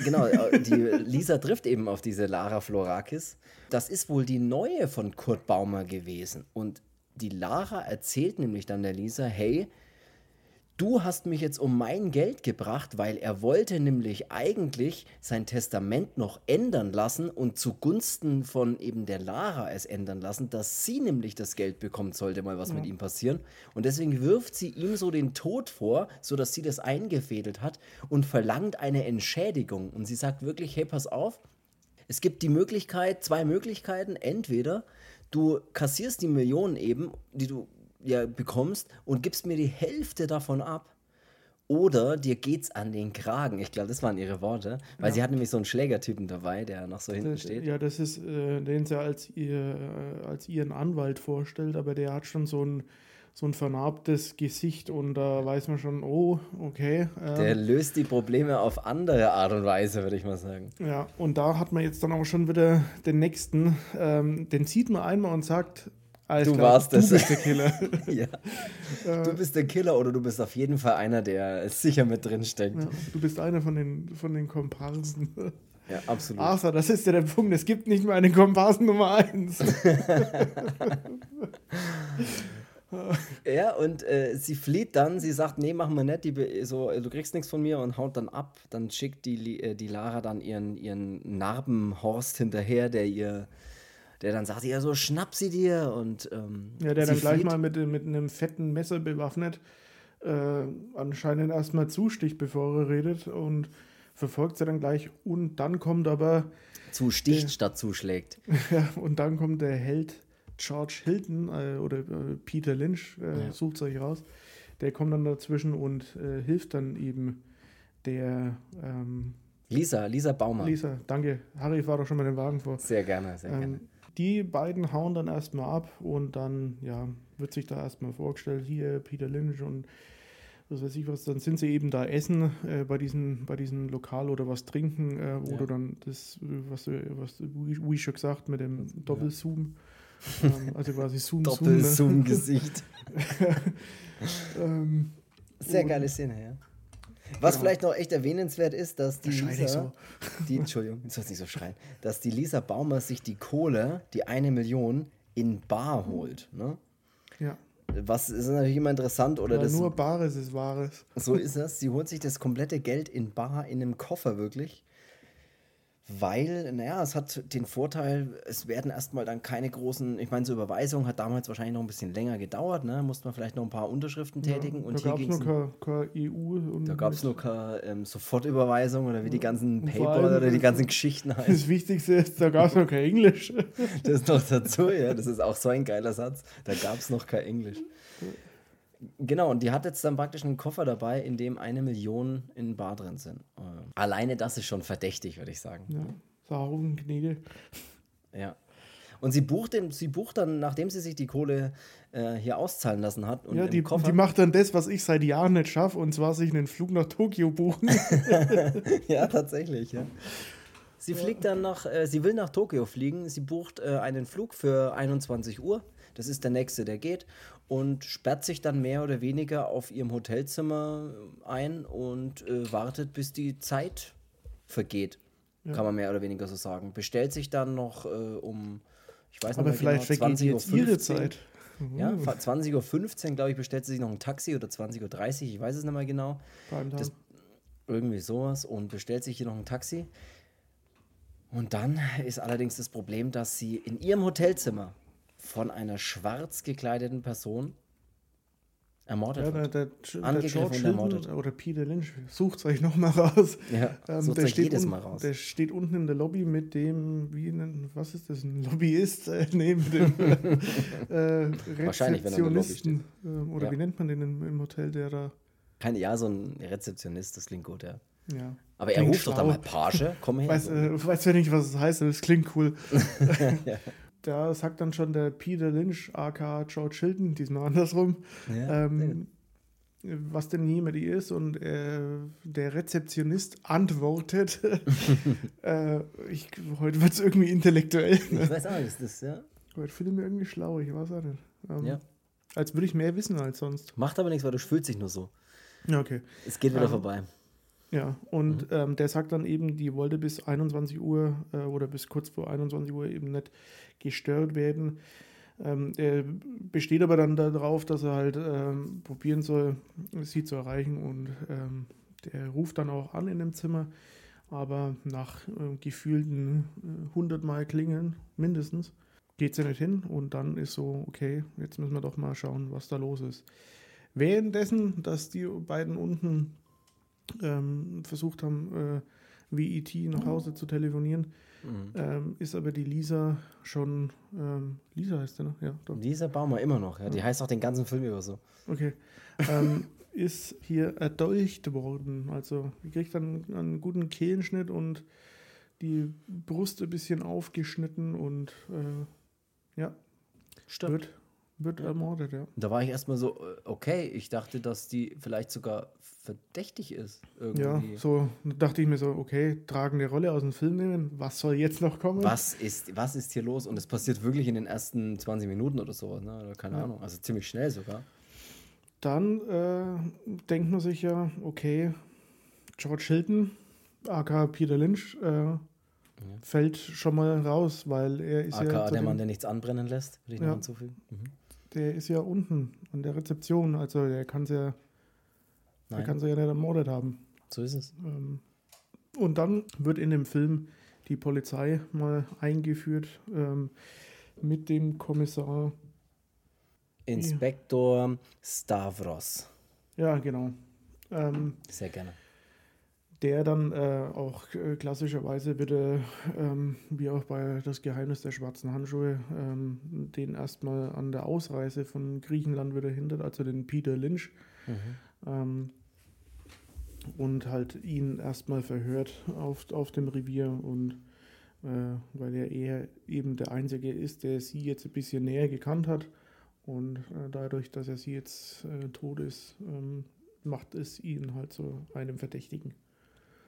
genau, die Lisa trifft eben auf diese Lara Florakis. Das ist wohl die neue von Kurt Baumer gewesen. Und die Lara erzählt nämlich dann der Lisa, hey, du hast mich jetzt um mein Geld gebracht, weil er wollte nämlich eigentlich sein Testament noch ändern lassen und zugunsten von eben der Lara es ändern lassen, dass sie nämlich das Geld bekommt, sollte mal was ja. mit ihm passieren. Und deswegen wirft sie ihm so den Tod vor, sodass sie das eingefädelt hat und verlangt eine Entschädigung. Und sie sagt wirklich, hey, pass auf, es gibt die Möglichkeit, zwei Möglichkeiten. Entweder du kassierst die Millionen eben, die du ja, bekommst und gibst mir die Hälfte davon ab. Oder dir geht's an den Kragen. Ich glaube, das waren ihre Worte. Weil ja. sie hat nämlich so einen Schlägertypen dabei, der noch so hinten das, steht. Ja, das ist, äh, den sie als, ihr, äh, als ihren Anwalt vorstellt, aber der hat schon so ein, so ein vernarbtes Gesicht und da weiß man schon, oh, okay. Ähm, Der löst die Probleme auf andere Art und Weise, würde ich mal sagen. Ja, und da hat man jetzt dann auch schon wieder den nächsten, ähm, den sieht man einmal und sagt, alles du klar, warst du das. bist der Killer. ja. Du bist der Killer oder du bist auf jeden Fall einer, der sicher mit drin steckt. Ja, du bist einer von den, von den Komparsen. Ja, absolut. Arthur, das ist ja der Punkt. Es gibt nicht mehr einen Komparsen Nummer 1. ja, und äh, sie flieht dann, sie sagt, nee, machen wir nicht, die, so, du kriegst nichts von mir und haut dann ab. Dann schickt die, äh, die Lara dann ihren, ihren Narbenhorst hinterher, der ihr, der dann sagt, ja, so schnapp sie dir und ähm, Ja, der dann gleich mal mit, mit einem fetten Messer bewaffnet äh, anscheinend erstmal zusticht, bevor er redet und verfolgt sie dann gleich und dann kommt aber zusticht der, statt zuschlägt. Ja, und dann kommt der Held George Hilton äh, oder äh, Peter Lynch, äh, ja. sucht euch raus. Der kommt dann dazwischen und äh, hilft dann eben der ähm, Lisa, Lisa Baumer. Lisa, danke. Harry fahr doch schon mal den Wagen vor. Sehr gerne, sehr ähm, gerne. Die beiden hauen dann erstmal ab und dann ja, wird sich da erstmal vorgestellt, hier Peter Lynch und was weiß ich was, dann sind sie eben da essen äh, bei, diesem, bei diesem Lokal oder was trinken, äh, oder ja. dann das, was, was wie schon gesagt, mit dem Doppelzoom. Ja ähm, also quasi Zoom, Doppel-Zoom-Gesicht. ähm, Sehr geile Szene, ja. Was genau. vielleicht noch echt erwähnenswert ist, dass die Lisa, so. die, Entschuldigung, jetzt sollst nicht so schreien, dass die Lisa Baumer sich die Kohle, die eine Million, in Bar holt. Ne? Ja. Was ist natürlich immer interessant oder ja, das. Nur Bares ist Wahres. So ist das. Sie holt sich das komplette Geld in Bar in einem Koffer wirklich weil, naja, es hat den Vorteil, es werden erstmal dann keine großen, ich meine, so Überweisung hat damals wahrscheinlich noch ein bisschen länger gedauert, ne? musste man vielleicht noch ein paar Unterschriften tätigen. Ja, und da gab es EU. da gab es nur keine ähm, Sofortüberweisung oder wie die ganzen PayPal oder die ganzen Geschichten heißen. Das Wichtigste ist, da gab es noch kein Englisch. das ist noch dazu, ja, das ist auch so ein geiler Satz, da gab es noch kein Englisch. Genau, und die hat jetzt dann praktisch einen Koffer dabei, in dem eine Million in Bar drin sind. Äh, alleine das ist schon verdächtig, würde ich sagen. Ja, Sauren, Gnede. Ja. Und sie bucht, den, sie bucht dann, nachdem sie sich die Kohle äh, hier auszahlen lassen hat. Und ja, die, die, macht dann das, was ich seit Jahren nicht schaffe, und zwar sich einen Flug nach Tokio buchen. ja, tatsächlich, ja. Sie fliegt dann nach, äh, sie will nach Tokio fliegen. Sie bucht äh, einen Flug für 21 Uhr. Das ist der nächste, der geht und sperrt sich dann mehr oder weniger auf ihrem Hotelzimmer ein und äh, wartet, bis die Zeit vergeht. Ja. Kann man mehr oder weniger so sagen. Bestellt sich dann noch äh, um, ich weiß nicht vielleicht genau, 20 jetzt Uhr ihre Zeit. Ja, 20.15 Uhr, glaube ich, bestellt sie sich noch ein Taxi oder 20.30 Uhr, ich weiß es nicht mehr genau. Das, irgendwie sowas und bestellt sich hier noch ein Taxi. Und dann ist allerdings das Problem, dass sie in ihrem Hotelzimmer von einer schwarz gekleideten Person ermordet ja, der, der, der George ermordet. oder Peter Lynch, sucht es euch nochmal raus. Ja, ähm, der steht jedes Mal raus. Der steht unten in der Lobby mit dem, wie nennen, was ist das, ein Lobbyist äh, neben dem äh, Rezeptionisten. Äh, oder ja. wie nennt man den im, im, Hotel, der da... Keine, ja, so ein Rezeptionist, das klingt gut, ja. Ja. Aber er ruft schlau. doch dann mal Page, komm her. Weiß, äh, weiß ja nicht, was es heißt, aber es klingt cool. ja da sagt dann schon der Peter Lynch, aka George Hilton, diesmal andersrum, ja, ähm, was denn jemand ist. Und äh, der Rezeptionist antwortet, äh, ich, heute wird es irgendwie intellektuell. Ne? Ich weiß auch nicht, ist das, ja. Heute fühle ich mich irgendwie schlau, ich weiß auch nicht. Ähm, ja. Als würde ich mehr wissen als sonst. Macht aber nichts, weil du fühlst dich nur so. Okay. Es geht wieder ähm, vorbei. Ja, und mhm. ähm, der sagt dann eben, die wollte bis 21 Uhr äh, oder bis kurz vor 21 Uhr eben nicht gestört werden. Ähm, er besteht aber dann darauf, dass er halt ähm, probieren soll, sie zu erreichen und ähm, der ruft dann auch an in dem Zimmer, aber nach äh, gefühlten äh, 100 Mal klingeln mindestens geht sie nicht hin und dann ist so, okay, jetzt müssen wir doch mal schauen, was da los ist. Währenddessen, dass die beiden unten ähm, versucht haben, äh, wie E.T. nach Hause zu telefonieren, Mhm. Ähm, ist aber die Lisa schon, ähm, Lisa heißt sie, ne? Ja, doch. Lisa Baumer immer noch, ja. Die heißt auch den ganzen Film über so. Okay. ähm, ist hier erdolcht worden. Also, die kriegt dann einen guten Kehlenschnitt und die Brust ein bisschen aufgeschnitten und äh, ja, Stimmt. wird Wird ermordet, ja. Da war ich erstmal so, äh, okay, ich dachte, dass die vielleicht sogar verdächtig ist. Irgendwie. Ja, so dachte ich mir so, okay, tragende Rolle aus dem Film nehmen, was soll jetzt noch kommen? Was ist, was ist hier los? Und es passiert wirklich in den ersten 20 Minuten oder sowas, ne? Oder keine ja. Ahnung, also ziemlich schnell sogar. Dann äh, denkt man sich ja, okay, George Hilton, aka Peter Lynch, äh, ja. fällt schon mal raus, weil er ist aka ja. der Mann, der nichts anbrennen lässt, würde ich ja. noch hinzufügen. Mhm. Der ist ja unten an der Rezeption, also der kann es ja, der kann ja nicht ermordet haben. So ist es. Ähm, und dann wird in dem Film die Polizei mal eingeführt ähm, mit dem Kommissar Inspektor Stavros. Ja, genau. Ähm, Sehr gerne der dann äh, auch äh, klassischerweise bitte, ähm, wie auch bei Das Geheimnis der schwarzen Handschuhe, ähm, den erstmal an der Ausreise von Griechenland wieder hindert, also den Peter Lynch. Mhm. Ähm, und halt ihn erstmal verhört auf, auf dem Revier und äh, weil er eher eben der Einzige ist, der sie jetzt ein bisschen näher gekannt hat. Und äh, dadurch, dass er sie jetzt äh, tot ist, ähm, macht es ihn halt zu einem Verdächtigen.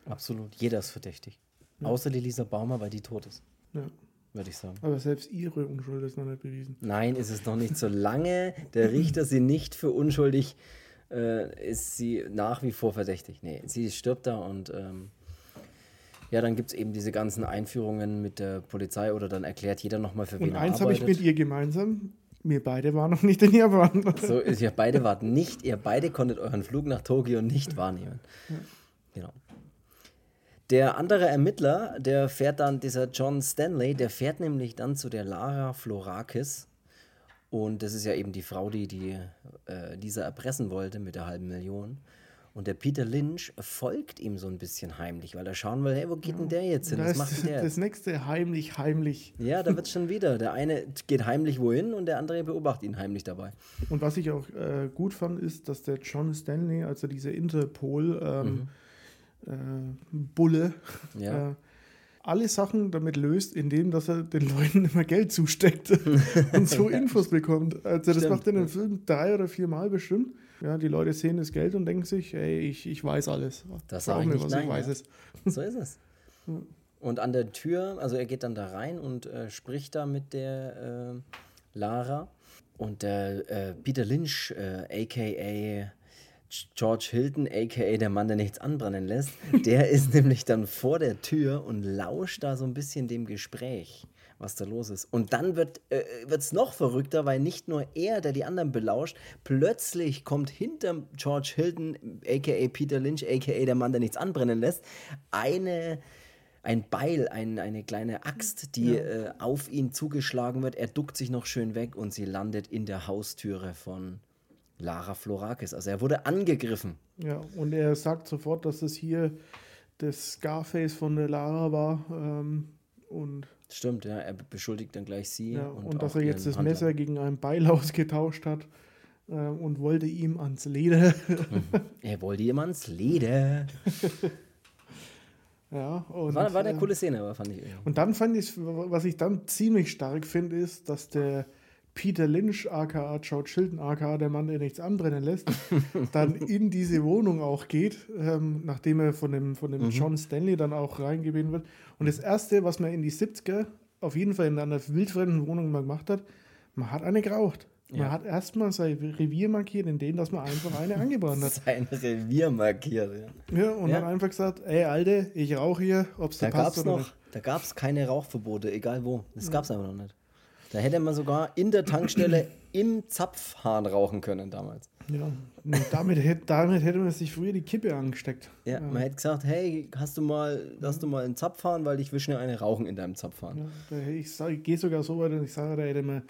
Absolut. Jeder ist verdächtig. Ja. Außer die Lisa Baumer, weil die tot ist. Ja. Würde ich sagen. Aber selbst ihre Unschuld ist noch nicht bewiesen. Nein, ist es noch nicht. Solange der Richter sie nicht für unschuldig äh, ist sie nach wie vor verdächtig. Nee, sie stirbt da und ähm, ja, dann gibt es eben diese ganzen Einführungen mit der Polizei oder dann erklärt jeder nochmal, für wen und er eins habe ich mit ihr gemeinsam. Wir beide waren noch nicht in Japan. So, ihr beide wart nicht, ihr beide konntet euren Flug nach Tokio nicht wahrnehmen. Ja. Genau. Der andere Ermittler, der fährt dann, dieser John Stanley, der fährt nämlich dann zu der Lara Florakis. Und das ist ja eben die Frau, die, die äh, dieser erpressen wollte mit der halben Million. Und der Peter Lynch folgt ihm so ein bisschen heimlich, weil er schauen will, hey, wo geht denn der jetzt hin? Was macht der? Das nächste heimlich, heimlich. Ja, da wird es schon wieder. Der eine geht heimlich wohin und der andere beobachtet ihn heimlich dabei. Und was ich auch äh, gut fand, ist, dass der John Stanley, also dieser Interpol, ähm, mhm äh, Bulle, ja. äh, alle Sachen damit löst, indem dass er den Leuten immer Geld zusteckt und so Infos bekommt. Also das Stimmt. macht er in dem Film drei oder vier Mal bestimmt. Ja, die Leute sehen das Geld und denken sich, ey, ich, ich weiß alles. Das sage ich nicht, was, nein, ich weiß ja. es. So ist es. Und an der Tür, also er geht dann da rein und äh, spricht da mit der äh, Lara. Und der äh, Peter Lynch, aka äh, George Hilton, aka der Mann, der nichts anbrennen lässt, der ist nämlich dann vor der Tür und lauscht da so ein bisschen dem Gespräch, was da los ist. Und dann wird es äh, noch verrückter, weil nicht nur er, der die anderen belauscht, plötzlich kommt hinter George Hilton, aka Peter Lynch, aka der Mann, der nichts anbrennen lässt, eine ein Beil, ein, eine kleine Axt, die ja. äh, auf ihn zugeschlagen wird. Er duckt sich noch schön weg und sie landet in der Haustüre von Lara Florakis. Also er wurde angegriffen. Ja, und er sagt sofort, dass es hier das Scarface von der Lara war. Ähm, und Stimmt, ja, er beschuldigt dann gleich sie. Ja, und, und dass er jetzt das Handler. Messer gegen ein Beil ausgetauscht hat äh, und wollte ihm ans Leder. er wollte ihm ans Leder. ja, und, war, war eine äh, coole Szene, aber fand ich. Und dann fand ich, was ich dann ziemlich stark finde, ist, dass der Peter Lynch, aka George Chilton, aka der Mann, der nichts anbrennen lässt, dann in diese Wohnung auch geht, ähm, nachdem er von dem, von dem mhm. John Stanley dann auch reingebeten wird. Und das Erste, was man in die 70er auf jeden Fall in einer wildfremden Wohnung mal gemacht hat, man hat eine geraucht. Man ja. hat erstmal sein Revier markiert, indem dass man einfach eine angebrannt hat. Sein Revier markiert, ja. Ja, und ja. dann einfach gesagt, ey Alte, ich rauche hier, ob es da passt oder noch, nicht. Da gab es keine Rauchverbote, egal wo. Das ja. gab es einfach noch nicht. Da hätte man sogar in der Tankstelle im Zapfhahn rauchen können damals. Ja, damit, hätte, damit hätte man sich früher die Kippe angesteckt. Ja, ja, man hätte gesagt, hey, hast du mal, hast du mal einen Zapfhahn, weil ich will schnell eine rauchen in deinem Zapfhahn. Ja, ich, ich gehe sogar so weit, dass ich sage, da hätte man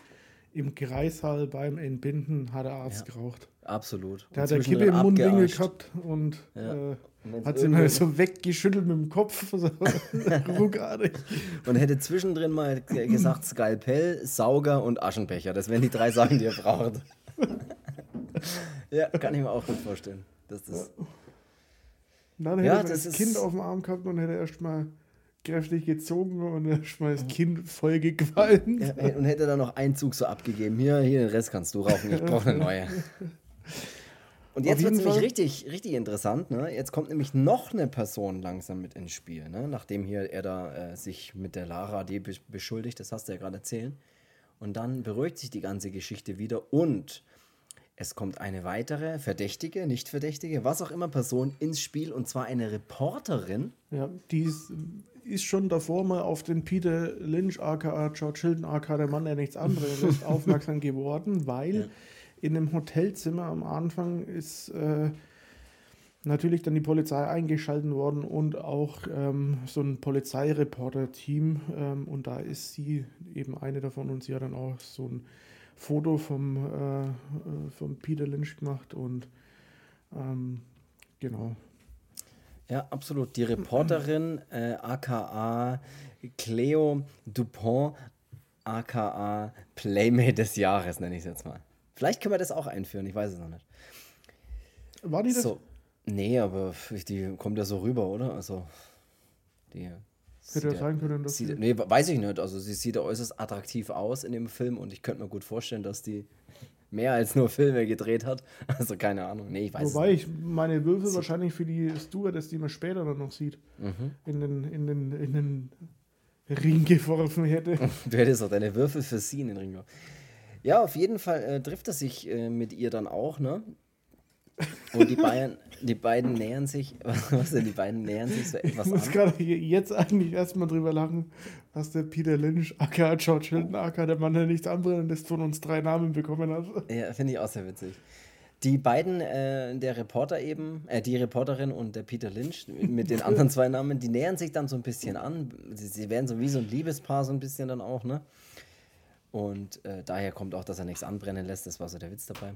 im Kreissaal beim Entbinden hat der Arzt ja, geraucht. Absolut. Der hat der Kippe im Mundwinkel gehabt und ja. äh, hat sie mal so weggeschüttelt mit dem Kopf, so ruckartig. Und hätte zwischendrin mal gesagt, Skalpell, Sauger und Aschenbecher. Das wären die drei Sachen, die er braucht. ja, kann ich mir auch gut vorstellen. Dass das dann hätte ja, er das, das Kind auf dem Arm gehabt und hätte erst mal kräftig gezogen und er schmeißt Kind voll gequalmt. Ja, und hätte dann noch einen Zug so abgegeben. Hier, hier, den Rest kannst du rauchen, ich brauche eine neue. Und jetzt wird es nämlich richtig, richtig interessant. Ne? Jetzt kommt nämlich noch eine Person langsam mit ins Spiel. Ne? Nachdem hier er da äh, sich mit der Lara die beschuldigt, das hast du ja gerade erzählt. Und dann beruhigt sich die ganze Geschichte wieder und es kommt eine weitere Verdächtige, nicht Verdächtige, was auch immer Person ins Spiel und zwar eine Reporterin. Ja, die ist, ist schon davor mal auf den Peter Lynch, aka George Hilton, aka der Mann, der nichts anderes ist, aufmerksam geworden, weil ja. in einem Hotelzimmer am Anfang ist äh, natürlich dann die Polizei eingeschaltet worden und auch ähm, so ein Polizeireporter-Team. Ähm, und da ist sie eben eine davon und sie hat dann auch so ein Foto vom, äh, äh vom Peter Lynch gemacht und ähm, genau. Ja, absolut. Die Reporterin, äh, aka Cleo Dupont, aka Playmate des Jahres, nenne ich es jetzt mal. Vielleicht können wir das auch einführen, ich weiß es noch nicht. War die das? So, Nee, aber die kommt ja so rüber, oder? Also, die. Hätte ja sein können, dass sieht, Nee, weiß ich nicht. Also, sie sieht ja äußerst attraktiv aus in dem Film und ich könnte mir gut vorstellen, dass die mehr als nur Filme gedreht hat. Also, keine Ahnung. Nee, ich weiß Wobei ich meine Würfel wahrscheinlich für die Stewardess, die man später dann noch sieht, mhm. in, den, in, den, in den Ring geworfen hätte. du hättest auch deine Würfel für sie in den Ring geworfen. Ja, auf jeden Fall äh, trifft er sich äh, mit ihr dann auch, ne? Und die beiden, die beiden nähern sich, was denn, die beiden nähern sich so etwas Ich muss gerade jetzt eigentlich erstmal drüber lachen, was der Peter Lynch, aka George Hilton, aka der Mann, der nichts anderes von uns drei Namen bekommen hat. Ja, finde ich auch sehr witzig. Die beiden, äh, der Reporter eben, äh, die Reporterin und der Peter Lynch mit den anderen zwei Namen, die nähern sich dann so ein bisschen an. Sie, sie werden so wie so ein Liebespaar so ein bisschen dann auch, ne? Und äh, daher kommt auch, dass er nichts anbrennen lässt. Das war so der Witz dabei.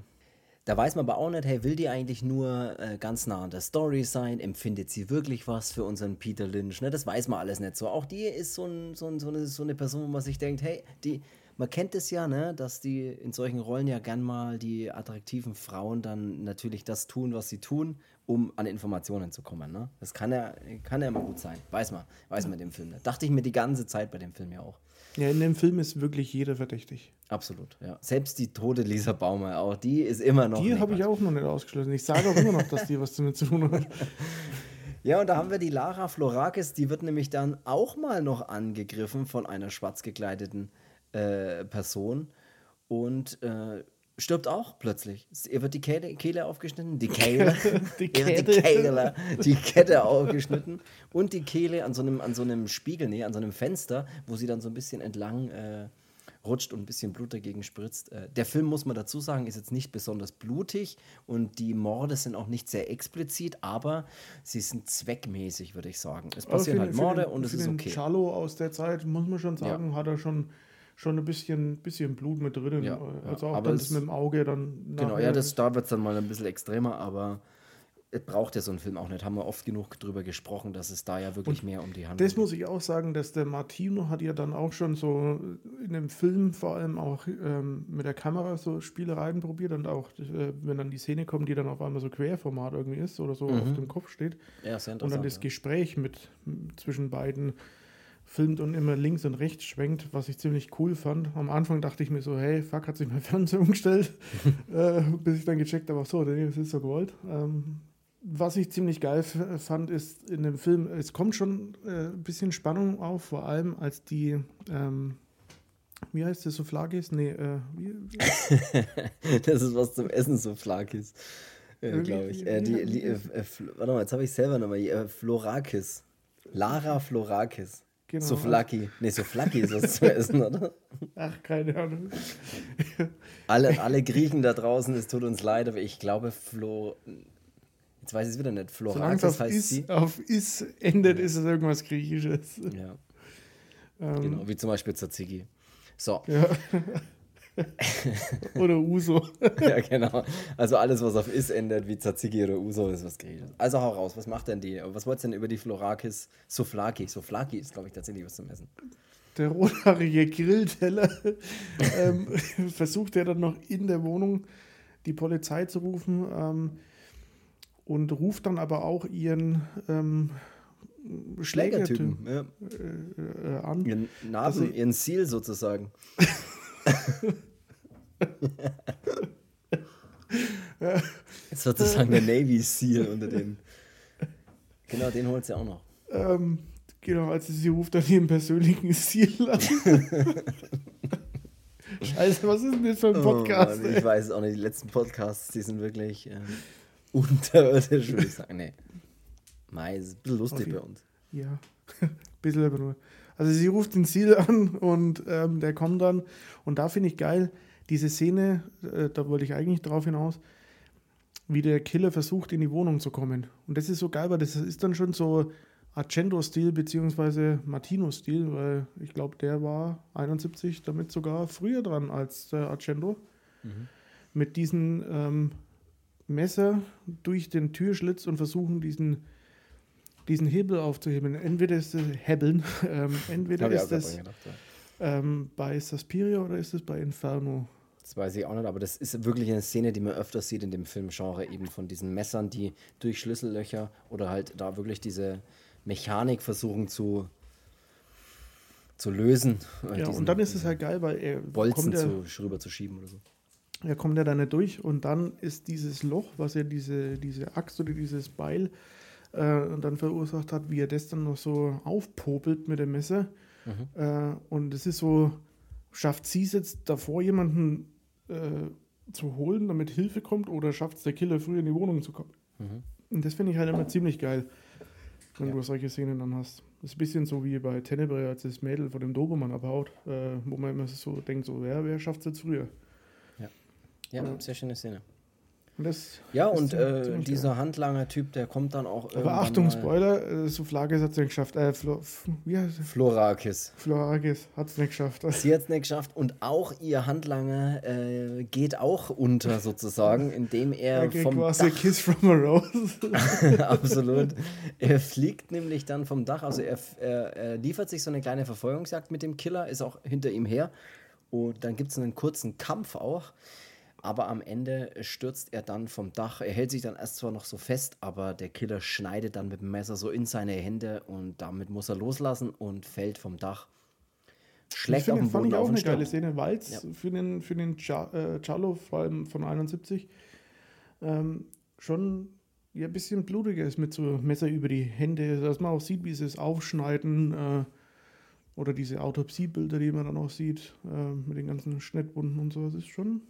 Da weiß man aber auch nicht, hey, will die eigentlich nur äh, ganz nah an der Story sein? Empfindet sie wirklich was für unseren Peter Lynch? Ne? Das weiß man alles nicht so. Auch die ist so, ein, so, ein, so, eine, so eine Person, wo man sich denkt, hey, die, man kennt es ja, ne, dass die in solchen Rollen ja gern mal die attraktiven Frauen dann natürlich das tun, was sie tun, um an Informationen zu kommen. Ne? Das kann ja, kann ja immer gut sein. Weiß man, weiß man dem Film. Ne? Dachte ich mir die ganze Zeit bei dem Film ja auch. Ja, in dem Film ist wirklich jeder verdächtig. Absolut, ja. Selbst die tote Lisa Baumer auch, die ist immer noch. Die habe ich auch noch nicht ausgeschlossen. Ich sage auch immer noch, dass die was damit zu tun hat. Ja, und da haben wir die Lara Florakis, die wird nämlich dann auch mal noch angegriffen von einer schwarz gekleideten äh, Person. Und äh, stirbt auch plötzlich. Ihr wird die Kehle, Kehle aufgeschnitten, die Kehle, die, Kette. die Kehle, die Kette aufgeschnitten und die Kehle an so einem, an so einem Spiegel, nee, an so einem Fenster, wo sie dann so ein bisschen entlang äh, rutscht und ein bisschen Blut dagegen spritzt. Äh, der Film, muss man dazu sagen, ist jetzt nicht besonders blutig und die Morde sind auch nicht sehr explizit, aber sie sind zweckmäßig, würde ich sagen. Es passieren halt Morde den, und es ist okay. Charlo aus der Zeit, muss man schon sagen, ja. hat er schon schon ein bisschen, bisschen Blut mit drin. Ja, also auch dann das mit dem Auge dann. Genau, ja, das, da wird es dann mal ein bisschen extremer, aber es braucht ja so einen Film auch nicht. Haben wir oft genug drüber gesprochen, dass es da ja wirklich und mehr um die Handlung Das muss ich auch sagen, dass der Martino hat ja dann auch schon so in dem Film vor allem auch ähm, mit der Kamera so Spielereien probiert und auch, äh, wenn dann die Szene kommt, die dann auf einmal so Querformat irgendwie ist oder so mhm. auf dem Kopf steht. Ja, sehr Und dann das. Gespräch mit zwischen beiden filmt und immer links und rechts schwenkt, was ich ziemlich cool fand. Am Anfang dachte ich mir so, hey, fuck, hat sich mein Fernseher umgestellt, äh, bis ich dann gecheckt habe, ach so, das ist so gewollt. Ähm, was ich ziemlich geil fand, ist in dem Film, es kommt schon äh, ein bisschen Spannung auf, vor allem als die, ähm, wie heißt das, Souflakis? Nee, äh, wie, wie? das ist was zum Essen, Souflakis, äh, glaube ich. Äh, die, die, äh, warte mal, jetzt habe ich selber nochmal, äh, Florakis. Lara Florakis. Genau. So flaky. Nee, so flaky ist das zu essen, oder? Ach, keine Ahnung. alle, alle Griechen da draußen, es tut uns leid, aber ich glaube, Flo. Jetzt weiß ich es wieder nicht. Florakis heißt is, sie. Auf Is endet, ja. ist es irgendwas Griechisches. Ja. Ähm. Genau, wie zum Beispiel Tzatziki. So. Ja. oder Uso. ja, genau. Also alles, was auf Is endet, wie Tzatziki oder Uso, ist was Griechisches. Also hau raus, was macht denn die? Was wolltest du denn über die Florakis Souflaki? Souflaki ist, glaube ich, tatsächlich was zum Essen. Der rothaarige Grillteller ähm, versucht er dann noch in der Wohnung die Polizei zu rufen ähm, und ruft dann aber auch ihren ähm, Schlägertypen Schlägertypen, ja. äh, äh, an. Ihren Narben, Also- ihren Ziel sozusagen. Jetzt sozusagen der Navy Seal unter den. Genau, den holt sie auch noch. Ähm, genau, also sie ruft dann ihren persönlichen Ziel an. Scheiße, was ist denn das für ein Podcast? Oh, Mann, ich weiß es auch nicht. Die letzten Podcasts, die sind wirklich ähm, unterirdisch, würde ich sagen. Nee. Mei, ist ein bisschen lustig bei uns. Ja, bisschen aber nur. Also sie ruft den Ziel an und ähm, der kommt dann. Und da finde ich geil, diese Szene, äh, da wollte ich eigentlich drauf hinaus, wie der Killer versucht, in die Wohnung zu kommen. Und das ist so geil, weil das ist dann schon so Argento-Stil beziehungsweise Martino-Stil, weil ich glaube, der war 71 damit sogar früher dran als der Argento. Mit diesen ähm, Messer durch den Türschlitz und versuchen, diesen, diesen Hebel aufzuhebeln. Entweder ist es Hebeln, ähm, entweder ist es dran gedacht, ja. ähm, bei Suspiria oder ist es bei Inferno? Das weiß ich auch nicht, aber das ist wirklich eine Szene, die man öfters sieht in dem Filmgenre, eben von diesen Messern, die durch Schlüssellöcher oder halt da wirklich diese Mechanik versuchen zu, zu lösen. äh, Ja, diesen- und dann ist es halt geil, weil er Bolzen zu, rüber zu schieben oder so. er kommt ja da nicht durch und dann ist dieses Loch, was er diese, diese Axt oder dieses Beil äh, und dann verursacht hat, wie er das dann noch so aufpopelt mit dem Messer. Mhm. Äh, und es ist so, schafft sie es jetzt davor, jemanden äh, zu holen, damit Hilfe kommt, oder schafft es der Killer früher in die Wohnung zu kommen? Mhm. Und das finde ich halt immer ziemlich geil, wenn Ja. du solche Szenen dann hast. Das ist ein bisschen so wie bei Tenebrae, als das Mädel von dem Dobermann abhaut, äh, wo man immer so denkt, so, wer, wer schafft es jetzt früher? Ja, sehr schöne Szene. Das Ja, und äh, dieser Handlanger-Typ, der kommt dann auch Aber Achtung, Spoiler, äh, Souflakis hat es nicht geschafft. Äh, Flo, wie heißt es? Florakis. Florakis hat es nicht geschafft. Sie hat es nicht geschafft und auch ihr Handlanger äh, geht auch unter sozusagen, indem er kriegt vom quasi Dach Kiss from a Rose. Absolut. Er fliegt nämlich dann vom Dach, also er, er, er liefert sich so eine kleine Verfolgungsjagd mit dem Killer, ist auch hinter ihm her. Und dann gibt es einen kurzen Kampf auch. Aber am Ende stürzt er dann vom Dach. Er hält sich dann erst zwar noch so fest, aber der Killer schneidet dann mit dem Messer so in seine Hände und damit muss er loslassen und fällt vom Dach. Ich Schlägt auf den fand Boden ich auf auch eine geile. Szene, weil es Ja. für den, für den äh, Cello, vor allem von 71, ähm, schon ja, ein bisschen blutiger ist mit so Messer über die Hände, dass man auch sieht, wie sie es aufschneiden äh, oder diese Autopsiebilder, die man dann auch sieht, äh, mit den ganzen Schnittwunden und so. Das ist schon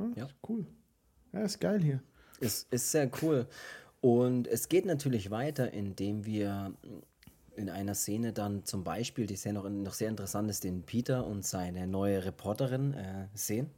ja, Ja. Cool. Ja, ist geil hier. Ist, ist sehr cool. Und es geht natürlich weiter, indem wir in einer Szene dann zum Beispiel, die sehr noch, noch sehr interessant ist, den Peter und seine neue Reporterin äh, sehen.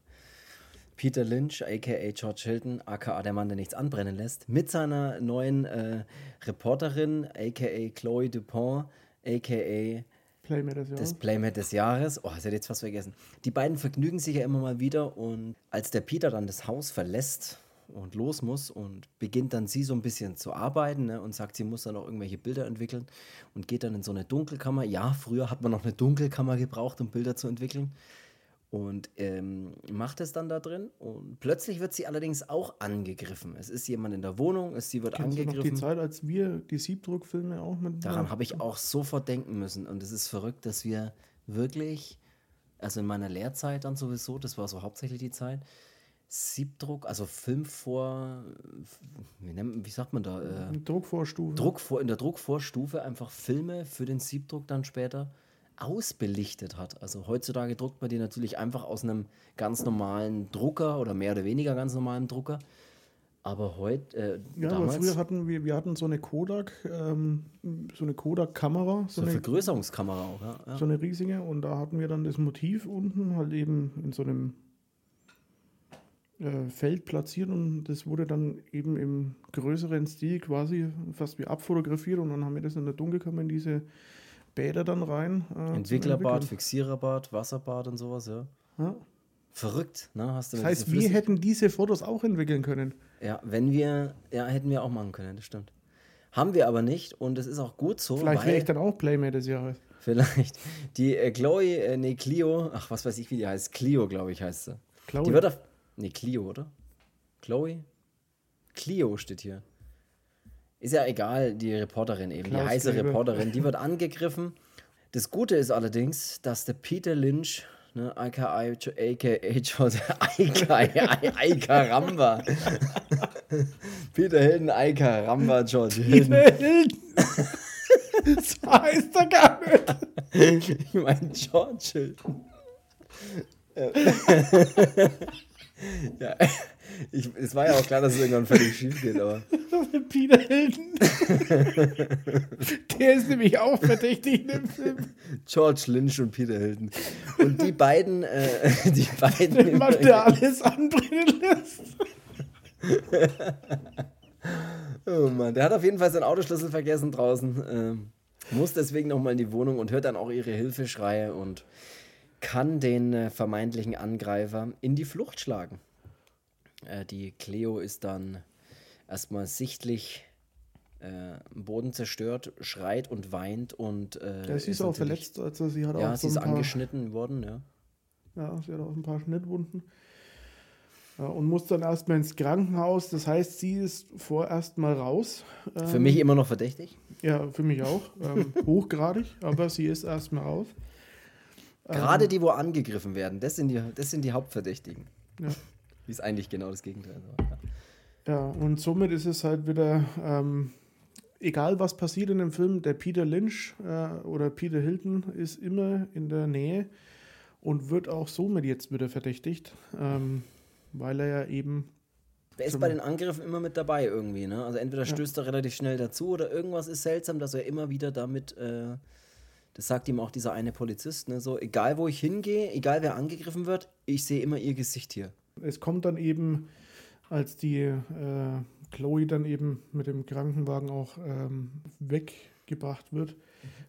Peter Lynch, aka George Hilton, aka der Mann, der nichts anbrennen lässt, mit seiner neuen äh, Reporterin, aka Chloe Dupont, aka Playmate des das Jahres. Playmate des Jahres. Oh, das hätte jetzt fast vergessen. Die beiden vergnügen sich ja immer mal wieder und als der Peter dann das Haus verlässt und los muss und beginnt dann sie so ein bisschen zu arbeiten ne, und sagt, sie muss dann auch irgendwelche Bilder entwickeln und geht dann in so eine Dunkelkammer. Ja, früher hat man noch eine Dunkelkammer gebraucht, um Bilder zu entwickeln. Und ähm, macht es dann da drin und plötzlich wird sie allerdings auch angegriffen. Es ist jemand in der Wohnung, es, sie wird Kennst du noch die angegriffen. Zeit, als wir die Siebdruckfilme auch mit. Daran habe ich auch sofort denken müssen. Und es ist verrückt, dass wir wirklich, also in meiner Lehrzeit dann sowieso, das war so hauptsächlich die Zeit, Siebdruck, also Film vor, wie, nennt, wie sagt man da? Äh, Druckvorstufe. Druck vor, in der Druckvorstufe einfach Filme für den Siebdruck dann später ausbelichtet hat. Also heutzutage druckt man die natürlich einfach aus einem ganz normalen Drucker oder mehr oder weniger ganz normalen Drucker. Aber heute, äh, Ja, aber damals, früher hatten wir, wir hatten so eine Kodak, ähm, so eine Kodak-Kamera, so, so eine eine, Vergrößerungskamera auch, ja. ja. so eine riesige und da hatten wir dann das Motiv unten halt eben in so einem äh, Feld platziert und das wurde dann eben im größeren Stil quasi fast wie abfotografiert und dann haben wir das in der Dunkelkammer in diese Bäder dann rein. Äh, Entwicklerbad. Fixiererbad, Wasserbad und sowas, ja. Ja. Verrückt, ne? Hast du Das heißt, wir hätten diese Fotos auch entwickeln können. Ja, wenn wir, ja, hätten wir auch machen können, das stimmt. Haben wir aber nicht und es ist auch gut so, Vielleicht wäre ich dann auch Playmate des Jahres. vielleicht die äh, Chloe, äh, nee, Clio, ach, was weiß ich, wie die heißt, Clio, glaube ich, heißt sie. Chloe. Die wird auf, nee, Clio, oder? Chloe? Clio steht hier. Ist ja egal, die Reporterin eben, Klaus die heiße Grebe. Reporterin, die wird angegriffen. Das Gute ist allerdings, dass der Peter Lynch, ne, aka, aka, George- aka, Ramba, Peter Hilden, Aika Ramba, George Hilden. Hilden. so heißt er gar nicht. Ich meine George Hilden. ja, ich, es war ja auch klar, dass es irgendwann völlig schief geht, aber Peter Hilden. Der ist nämlich auch verdächtig in dem Film. George Lynch und Peter Hilden. Und die beiden, äh, die beiden. Mann, der alles anbrennen lässt. Oh Mann, der hat auf jeden Fall seinen Autoschlüssel vergessen draußen. Ähm, muss deswegen nochmal in die Wohnung und hört dann auch ihre Hilfeschreie und kann den äh, vermeintlichen Angreifer in die Flucht schlagen. Äh, die Cleo ist dann erstmal sichtlich äh, am Boden zerstört, schreit und weint und. Äh, Ja, sie ist auch natürlich- verletzt, also sie hat Ja, auch sie so ist ein paar, angeschnitten worden, ja. ja, sie hat auch ein paar Schnittwunden. Ja, und muss dann erstmal ins Krankenhaus. Das heißt, sie ist vorerst mal raus. Für Ähm, mich immer noch verdächtig. Ja, für mich auch. Ähm, hochgradig, aber sie ist erstmal raus. Gerade die, wo angegriffen werden, das sind die, das sind die Hauptverdächtigen. Ja. Wie ist eigentlich genau das Gegenteil. ja. Ja, und somit ist es halt wieder, ähm, egal was passiert in dem Film, der Peter Lynch äh, oder Peter Hilton ist immer in der Nähe und wird auch somit jetzt wieder verdächtigt, ähm, weil er ja eben, Der ist bei den Angriffen immer mit dabei irgendwie, ne? Also entweder Ja. stößt er relativ schnell dazu oder irgendwas ist seltsam, dass er immer wieder damit, äh, das sagt ihm auch dieser eine Polizist, ne? So, egal wo ich hingehe, egal wer angegriffen wird, ich sehe immer ihr Gesicht hier. Es kommt dann eben, als die äh, Chloe dann eben mit dem Krankenwagen auch ähm, weggebracht wird,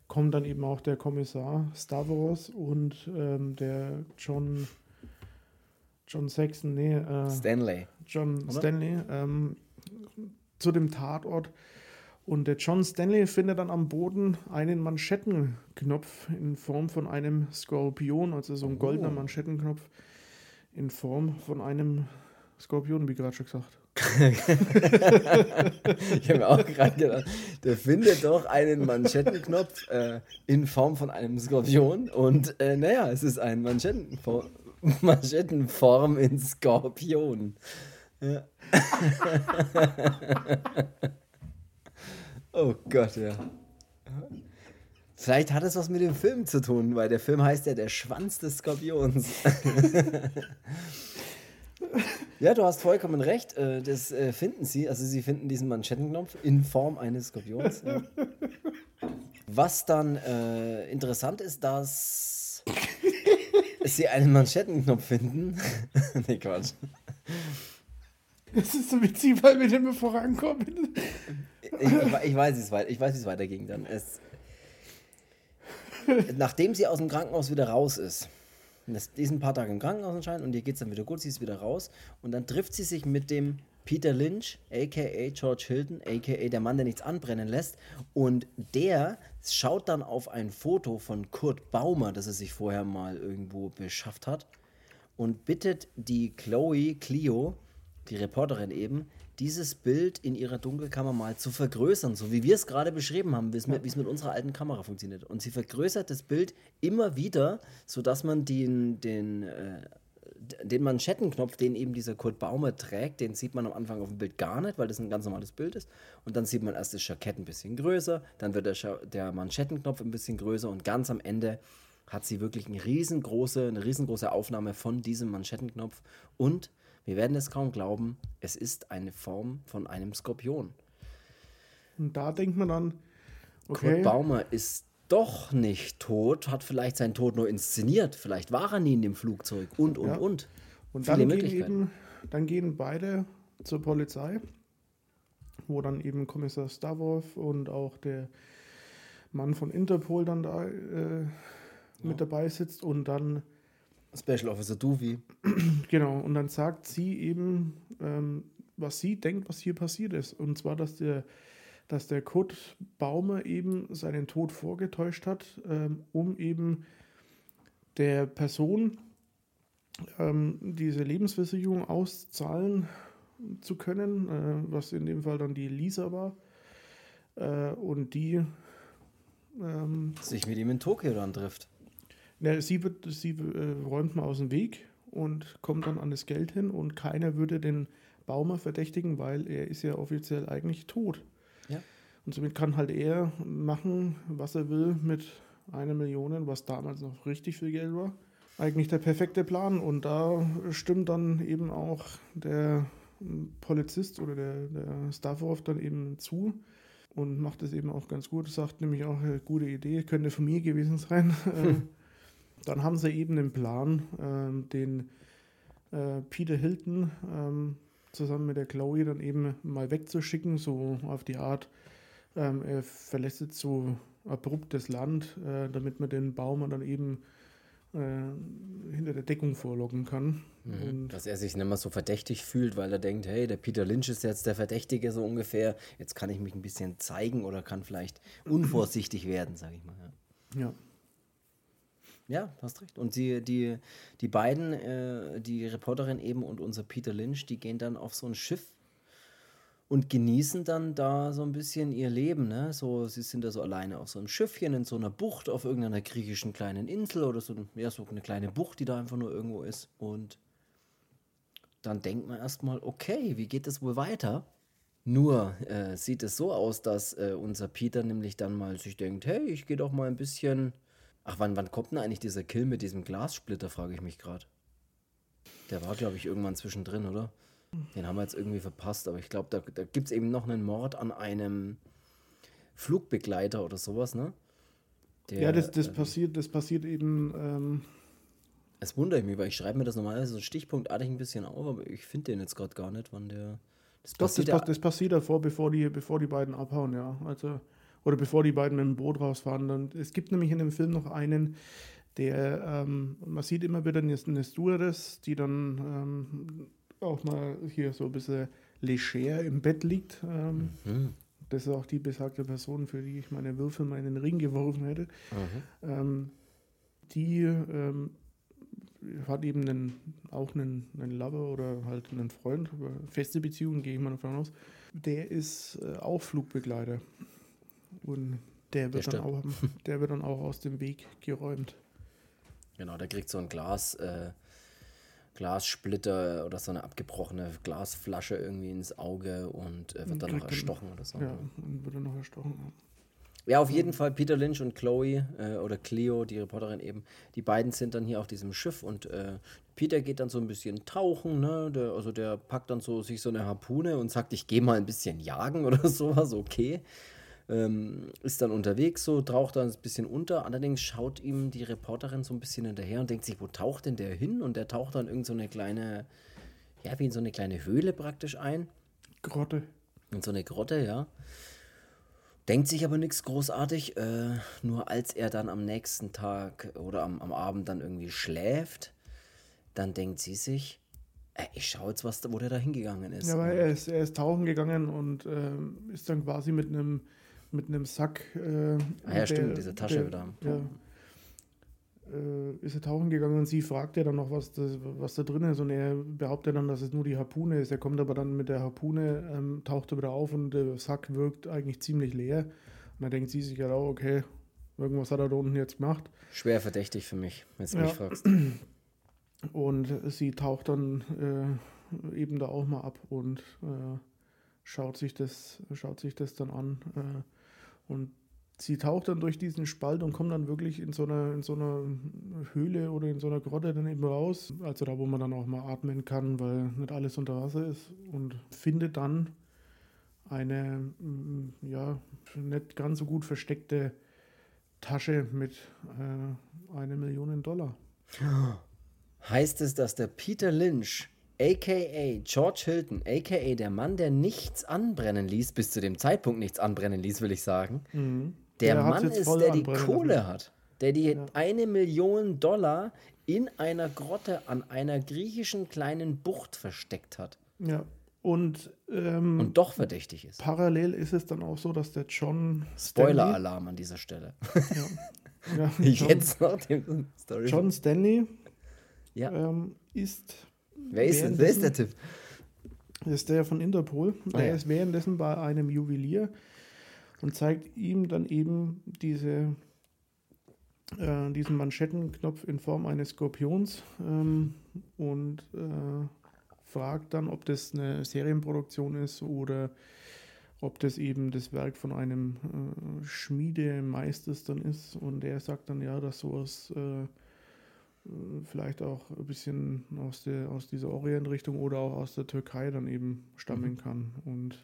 kommt dann eben auch der Kommissar Stavros und ähm, der John, John Saxon, nee, äh, Stanley. John Oder? Stanley ähm, zu dem Tatort. Und der John Stanley findet dann am Boden einen Manschettenknopf in Form von einem Skorpion, also so ein goldener Oh. Manschettenknopf in Form von einem Skorpion, wie gerade schon gesagt. Ich habe mir auch gerade gedacht, der findet doch einen Manschettenknopf äh, in Form von einem Skorpion und äh, naja, es ist ein Manschettenfor Manschettenform in Skorpion. Ja. oh Gott, ja. Vielleicht hat es was mit dem Film zu tun, weil der Film heißt ja Der Schwanz des Skorpions. Ja, du hast vollkommen recht. äh, Das äh, finden sie. Also sie finden diesen Manschettenknopf in Form eines Skorpions. Ja. Was dann äh, interessant ist, dass sie einen Manschettenknopf finden. nee, Quatsch. Das ist so witzig, weil wir mehr vorankommen. Ich, ich, weiß, wie es weit, ich weiß, wie es weiterging dann. Es, nachdem sie aus dem Krankenhaus wieder raus ist, die ist ein paar Tage im Krankenhaus anscheinend und ihr geht es dann wieder gut, sie ist wieder raus. Und dann trifft sie sich mit dem Peter Lynch, aka George Hilton, aka der Mann, der nichts anbrennen lässt. Und der schaut dann auf ein Foto von Kurt Baumer, das er sich vorher mal irgendwo beschafft hat. Und bittet die Chloe Clio, die Reporterin eben, dieses Bild in ihrer Dunkelkammer mal zu vergrößern, so wie wir es gerade beschrieben haben, wie es mit, unserer alten Kamera funktioniert. Und sie vergrößert das Bild immer wieder, sodass man den, den, äh, den Manschettenknopf, den eben dieser Kurt Baumer trägt, den sieht man am Anfang auf dem Bild gar nicht, weil das ein ganz normales Bild ist. Und dann sieht man erst das Jackett ein bisschen größer, dann wird der, Scha der Manschettenknopf ein bisschen größer und ganz am Ende hat sie wirklich eine riesengroße, eine riesengroße Aufnahme von diesem Manschettenknopf und wir werden es kaum glauben, es ist eine Form von einem Skorpion. Und da denkt man dann, Kurt okay, Baumer ist doch nicht tot, hat vielleicht seinen Tod nur inszeniert, vielleicht war er nie in dem Flugzeug und, und, Ja. und. Und Viele dann gehen, eben, dann gehen beide zur Polizei, wo dann eben Kommissar Stavov und auch der Mann von Interpol dann da äh, mit dabei sitzt und dann Special Officer Duvi. genau und dann sagt sie eben, ähm, was sie denkt, was hier passiert ist und zwar, dass der dass der Kurt Baumer eben seinen Tod vorgetäuscht hat, ähm, um eben der Person ähm, diese Lebensversicherung auszahlen zu können, äh, was in dem Fall dann die Lisa war. Äh, und die ähm, sich mit ihm in Tokio dann trifft. Ja, sie wird, sie äh, räumt mal aus dem Weg und kommt dann an das Geld hin und keiner würde den Baumer verdächtigen, weil er ist ja offiziell eigentlich tot. Ja. Und somit kann halt er machen, was er will mit einer Million, was damals noch richtig viel Geld war. Eigentlich der perfekte Plan. Und da stimmt dann eben auch der Polizist oder der, der Stavrov dann eben zu und macht es eben auch ganz gut. Sagt nämlich auch, eine gute Idee, könnte von mir gewesen sein. Dann haben sie eben den Plan, ähm, den äh, Peter Hilton ähm, zusammen mit der Chloe dann eben mal wegzuschicken, so auf die Art, ähm, er verlässt jetzt so abrupt das Land, äh, damit man den Baum dann eben äh, hinter der Deckung vorlocken kann. Mhm. Dass er sich nicht mehr so verdächtig fühlt, weil er denkt, hey, der Peter Lynch ist jetzt der Verdächtige so ungefähr, jetzt kann ich mich ein bisschen zeigen oder kann vielleicht unvorsichtig werden, sage ich mal. Ja. ja. Ja, hast recht. Und die, die, die beiden, äh, die Reporterin eben und unser Peter Lynch, die gehen dann auf so ein Schiff und genießen dann da so ein bisschen ihr Leben. Ne? So, sie sind da so alleine auf so einem Schiffchen in so einer Bucht auf irgendeiner griechischen kleinen Insel oder so, ja, so eine kleine Bucht, die da einfach nur irgendwo ist. Und dann denkt man erstmal, okay, wie geht es wohl weiter? Nur äh, sieht es so aus, dass äh, unser Peter nämlich dann mal sich denkt, hey, ich gehe doch mal ein bisschen. Ach, wann, wann kommt denn eigentlich dieser Kill mit diesem Glassplitter, frage ich mich gerade. Der war, glaube ich, irgendwann zwischendrin, oder? Den haben wir jetzt irgendwie verpasst, aber ich glaube, da, da gibt es eben noch einen Mord an einem Flugbegleiter oder sowas, ne? Der, ja, das, das, äh, passiert, das passiert eben. Ähm es wundert mich, weil ich schreibe mir das normalerweise so stichpunktartig ein bisschen auf, aber ich finde den jetzt gerade gar nicht, wann der. Das Doch, passiert, das, das, passiert davor, bevor die, bevor die beiden abhauen, ja. Also, oder bevor die beiden mit dem Boot rausfahren. Dann, es gibt nämlich in dem Film noch einen, der, ähm, man sieht immer wieder eine, eine Stewardess, die dann ähm, auch mal hier so ein bisschen leger im Bett liegt. Ähm, mhm. Das ist auch die besagte Person, für die ich meine Würfel mal in den Ring geworfen hätte. Mhm. Ähm, die ähm, hat eben einen, auch einen, einen Lover oder halt einen Freund, feste Beziehungen gehe ich mal davon aus. Der ist äh, auch Flugbegleiter. Und der wird, der dann auch, der wird dann auch aus dem Weg geräumt. Genau, der kriegt so ein Glas. Äh Glassplitter oder so eine abgebrochene Glasflasche irgendwie ins Auge und äh, wird dann noch erstochen oder so. Ja, und wird dann noch erstochen. Ja, auf jeden Fall Peter Lynch und Chloe äh, oder Cleo, die Reporterin eben, die beiden sind dann hier auf diesem Schiff und äh, Peter geht dann so ein bisschen tauchen, ne? Der, also der packt dann so sich so eine Harpune und sagt, ich gehe mal ein bisschen jagen oder sowas, okay ähm, ist dann unterwegs, so taucht dann ein bisschen unter. Allerdings schaut ihm die Reporterin so ein bisschen hinterher und denkt sich, wo taucht denn der hin? Und der taucht dann irgend so eine kleine, ja, wie in so eine kleine Höhle praktisch ein. Grotte. In so eine Grotte, ja. Denkt sich aber nichts großartig, äh, nur als er dann am nächsten Tag oder am, am Abend dann irgendwie schläft, dann denkt sie sich, äh, ich schaue jetzt, was, wo der da hingegangen ist. Ja, weil er ist, er ist tauchen gegangen und äh, ist dann quasi mit einem mit einem Sack. Äh, ah ja, stimmt, diese Tasche der, wieder. Ja, äh, ist er tauchen gegangen und sie fragt ja dann noch, was, das, was da drin ist. Und er behauptet dann, dass es nur die Harpune ist. Er kommt aber dann mit der Harpune, ähm, taucht er wieder auf und der Sack wirkt eigentlich ziemlich leer. Und dann denkt sie sich ja auch, okay, irgendwas hat er da unten jetzt gemacht. Schwer verdächtig für mich, wenn du ja. mich fragst. Und sie taucht dann äh, eben da auch mal ab und äh, schaut, sich das, schaut sich das dann an. Und sie taucht dann durch diesen Spalt und kommt dann wirklich in so einer, in so einer Höhle oder in so einer Grotte dann eben raus. Also da, wo man dann auch mal atmen kann, weil nicht alles unter Wasser ist. Und findet dann eine, mm, ja, nicht ganz so gut versteckte Tasche mit äh, einer Million Dollar. Heißt es, dass der Peter Lynch aka George Hilton, aka der Mann, der nichts anbrennen ließ, bis zu dem Zeitpunkt nichts anbrennen ließ, will ich sagen. Mhm. Der, der Mann ist, der die Kohle lassen. hat, der die ja. eine Million Dollar in einer Grotte an einer griechischen kleinen Bucht versteckt hat. Ja. Und, ähm, und doch verdächtig ist. Parallel ist es dann auch so, dass der John. Spoiler-Alarm an dieser Stelle. Ja. ja John, Jetzt noch dem Story. John Stanley ja. ähm, ist Wer ist, wer ist der Typ? Das ist der von Interpol. Der ah, ja. ist währenddessen bei einem Juwelier. und zeigt ihm dann eben diese, äh, diesen Manschettenknopf in Form eines Skorpions ähm, und äh, fragt dann, ob das eine Serienproduktion ist oder ob das eben das Werk von einem äh, Schmiedemeister dann ist. Und er sagt dann ja, dass sowas äh, vielleicht auch ein bisschen aus, der, aus dieser Orientrichtung oder auch aus der Türkei dann eben stammen mhm. kann. Und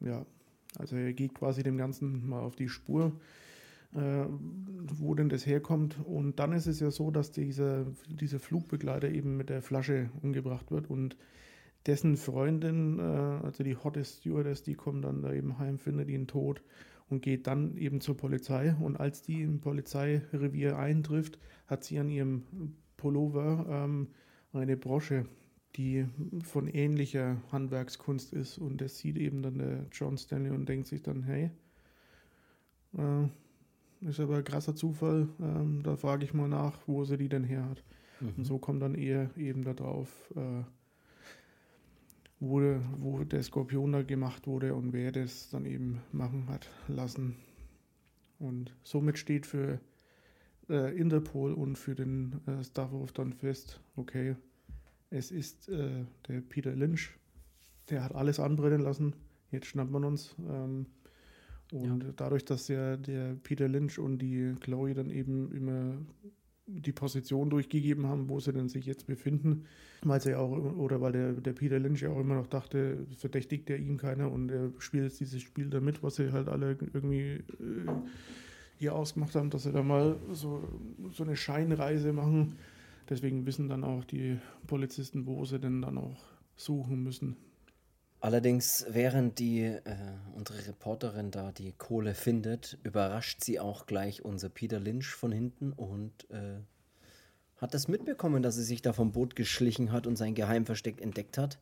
ja, also er geht quasi dem Ganzen mal auf die Spur, äh, wo denn das herkommt. Und dann ist es ja so, dass dieser, dieser Flugbegleiter eben mit der Flasche umgebracht wird und dessen Freundin, äh, also die Hottest Stewardess, die kommt dann da eben heim, findet ihn tot und geht dann eben zur Polizei. Und als die im Polizeirevier eintrifft, hat sie an ihrem Pullover ähm, eine Brosche, die von ähnlicher Handwerkskunst ist. Und das sieht eben dann der John Stanley und denkt sich dann, hey, äh, ist aber ein krasser Zufall, ähm, da frage ich mal nach, wo sie die denn her hat. Mhm. Und so kommt dann er eben darauf, äh, wo, wo der Skorpion da gemacht wurde und wer das dann eben machen hat lassen. Und somit steht für äh, Interpol und für den äh, Starwolf dann fest, okay, es ist äh, der Peter Lynch, der hat alles anbrennen lassen, jetzt schnappt man uns. Ähm, und ja. dadurch, dass ja der Peter Lynch und die Chloe dann eben immer die Position durchgegeben haben, wo sie denn sich jetzt befinden, weil sie auch, oder weil der, der Peter Lynch ja auch immer noch dachte, verdächtigt er ihn keiner und er spielt jetzt dieses Spiel damit, was sie halt alle irgendwie äh, hier ausgemacht haben, dass sie da mal so, so eine Scheinreise machen. Deswegen wissen dann auch die Polizisten, wo sie denn dann auch suchen müssen. Allerdings, während die äh, unsere Reporterin da die Kohle findet, überrascht sie auch gleich unser Peter Lynch von hinten und äh, hat das mitbekommen, dass sie sich da vom Boot geschlichen hat und sein Geheimversteck entdeckt hat.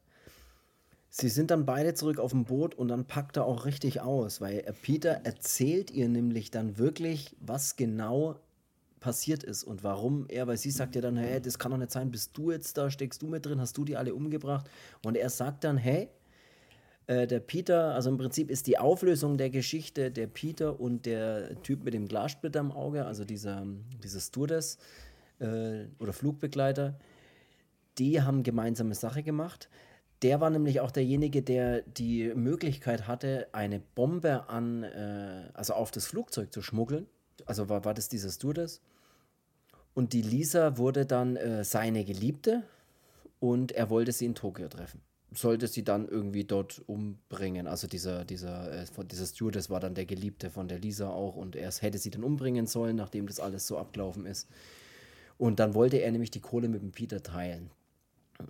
Sie sind dann beide zurück auf dem Boot und dann packt er auch richtig aus, weil Peter erzählt ihr nämlich dann wirklich, was genau passiert ist und warum er, weil sie sagt ja dann, hey, das kann doch nicht sein, bist du jetzt da, steckst du mit drin, hast du die alle umgebracht? Und er sagt dann, hey, äh, der Peter, also im Prinzip ist die Auflösung der Geschichte der Peter und der Typ mit dem Glassplitter am Auge, also dieser, dieser Stewardess äh, oder Flugbegleiter, die haben gemeinsame Sache gemacht. Der war nämlich auch derjenige, der die Möglichkeit hatte, eine Bombe an, äh, also auf das Flugzeug zu schmuggeln. Also war, war das dieser Stewardess. Und die Lisa wurde dann äh, seine Geliebte und er wollte sie in Tokio treffen sollte sie dann irgendwie dort umbringen. Also dieser, dieser, äh, dieser Stewardess war dann der Geliebte von der Lisa auch und er hätte sie dann umbringen sollen, nachdem das alles so abgelaufen ist. Und dann wollte er nämlich die Kohle mit dem Peter teilen.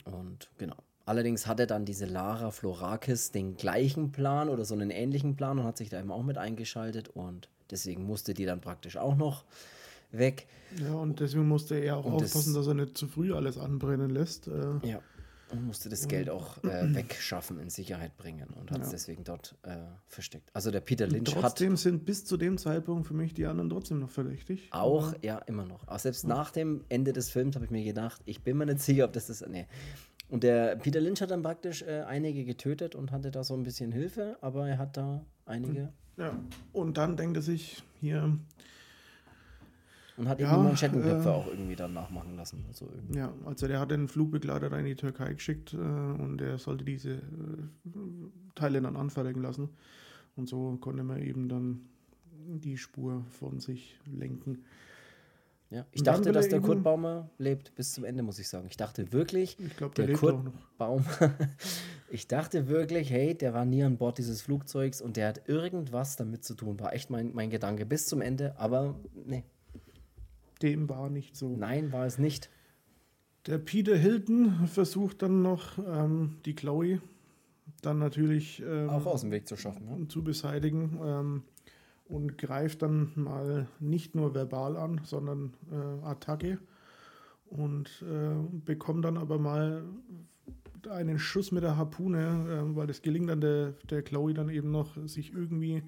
Und genau. Allerdings hatte dann diese Lara Florakis den gleichen Plan oder so einen ähnlichen Plan und hat sich da eben auch mit eingeschaltet und deswegen musste die dann praktisch auch noch weg. Ja, und deswegen musste er auch und aufpassen, das, dass er nicht zu früh alles anbrennen lässt. Äh. Ja, und musste das Geld auch äh, wegschaffen, in Sicherheit bringen und hat es ja. deswegen dort äh, versteckt. Also der Peter Lynch trotzdem hat. sind bis zu dem Zeitpunkt für mich die anderen trotzdem noch verdächtig. Auch, ja, immer noch. Aber selbst nach dem Ende des Films habe ich mir gedacht, ich bin mir nicht sicher, ob das das. Nee. Und der Peter Lynch hat dann praktisch äh, einige getötet und hatte da so ein bisschen Hilfe, aber er hat da einige. Ja, und dann denkt er sich hier, und hat ja, die Manschettenköpfe äh, auch irgendwie dann nachmachen lassen. Also ja, also der hat den Flugbegleiter in die Türkei geschickt äh, und er sollte diese äh, Teile dann anfertigen lassen. Und so konnte man eben dann die Spur von sich lenken. Ja, ich dachte, dass der Kurt Baumer lebt bis zum Ende, muss ich sagen. Ich dachte wirklich, ich glaub, der, der Kurt Baumer, ich dachte wirklich, hey, der war nie an Bord dieses Flugzeugs und der hat irgendwas damit zu tun. War echt mein, mein Gedanke bis zum Ende, aber nee, dem war nicht so. Nein, war es nicht. Der Peter Hilton versucht dann noch ähm, die Chloe dann natürlich ähm, auch aus dem Weg zu schaffen, ja? zu beseitigen ähm, und greift dann mal nicht nur verbal an, sondern äh, Attacke und äh, bekommt dann aber mal einen Schuss mit der Harpune, äh, weil es gelingt dann der, der Chloe dann eben noch, sich irgendwie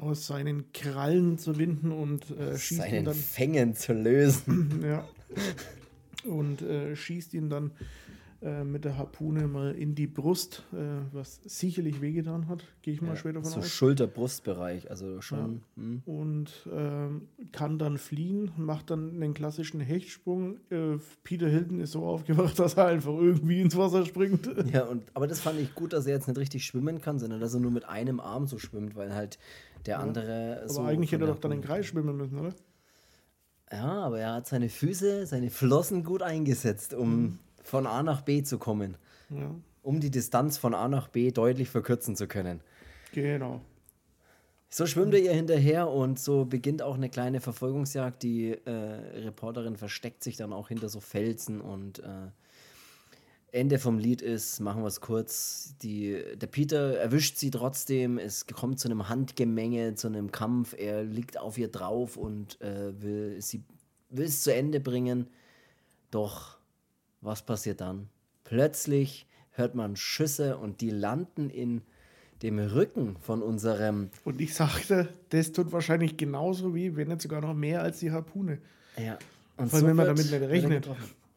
aus seinen Krallen zu winden und äh, schießt seinen ihn dann. Fängen zu lösen. ja. Und äh, schießt ihn dann äh, mit der Harpune mal in die Brust, äh, was sicherlich wehgetan hat, gehe ich mal ja, schwer davon so aus. Schulter-Brustbereich, also schon. Ja. Hm. Und ähm, kann dann fliehen, macht dann einen klassischen Hechtsprung. Äh, Peter Hilton ist so aufgewacht, dass er einfach irgendwie ins Wasser springt. Ja, und, aber das fand ich gut, dass er jetzt nicht richtig schwimmen kann, sondern dass er nur mit einem Arm so schwimmt, weil halt der ja. andere. Aber so eigentlich hätte er doch dann den Kreis schwimmen müssen, oder? Ja, aber er hat seine Füße, seine Flossen gut eingesetzt, um mhm. von A nach B zu kommen. Ja. Um die Distanz von A nach B deutlich verkürzen zu können. Genau. So schwimmt er ihr hinterher und so beginnt auch eine kleine Verfolgungsjagd. Die äh, Reporterin versteckt sich dann auch hinter so Felsen und äh, Ende vom Lied ist, machen wir es kurz, die, der Peter erwischt sie trotzdem, es kommt zu einem Handgemenge, zu einem Kampf, er liegt auf ihr drauf und äh, will sie will es zu Ende bringen. Doch was passiert dann? Plötzlich hört man Schüsse und die landen in dem Rücken von unserem. Und ich sagte, das tut wahrscheinlich genauso wie, wenn nicht sogar noch mehr als die Harpune. Ja. Und Vor allem, so wenn man damit nicht rechnet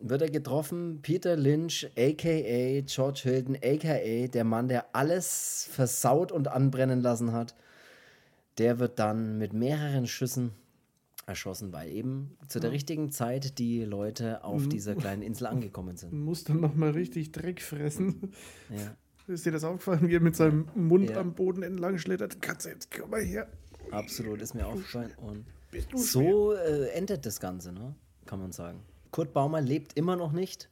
wird er getroffen. Peter Lynch, aka George Hilton, aka der Mann, der alles versaut und anbrennen lassen hat. Der wird dann mit mehreren Schüssen erschossen, weil eben zu der richtigen Zeit die Leute auf dieser kleinen Insel angekommen sind. Muss dann nochmal richtig Dreck fressen. Ja. Ist dir das aufgefallen, wie er mit seinem Mund ja. am Boden entlang schlittert? Katze, jetzt komm mal her. Absolut, ist mir aufgefallen. Und so äh, endet das Ganze, ne? kann man sagen. Kurt Baumer lebt immer noch nicht.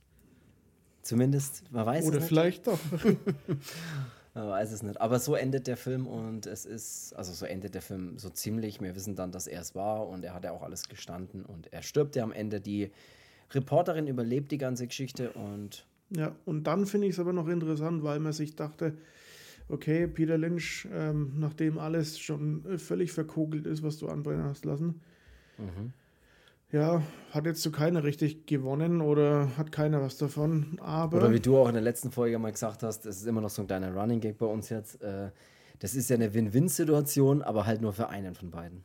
Zumindest, man weiß Oder es nicht. Oder vielleicht doch. man weiß es nicht. Aber so endet der Film und es ist, also so endet der Film so ziemlich. Wir wissen dann, dass er es war und er hat ja auch alles gestanden und er stirbt ja am Ende. Die Reporterin überlebt die ganze Geschichte und. Ja, und dann finde ich es aber noch interessant, weil man sich dachte, okay, Peter Lynch, ähm, nachdem alles schon völlig verkogelt ist, was du anbrennen hast lassen, mhm ja, hat jetzt so keiner richtig gewonnen oder hat keiner was davon. Aber oder wie du auch in der letzten Folge mal gesagt hast, es ist immer noch so ein kleiner Running Gag bei uns jetzt. Äh, das ist ja eine Win-Win-Situation, aber halt nur für einen von beiden.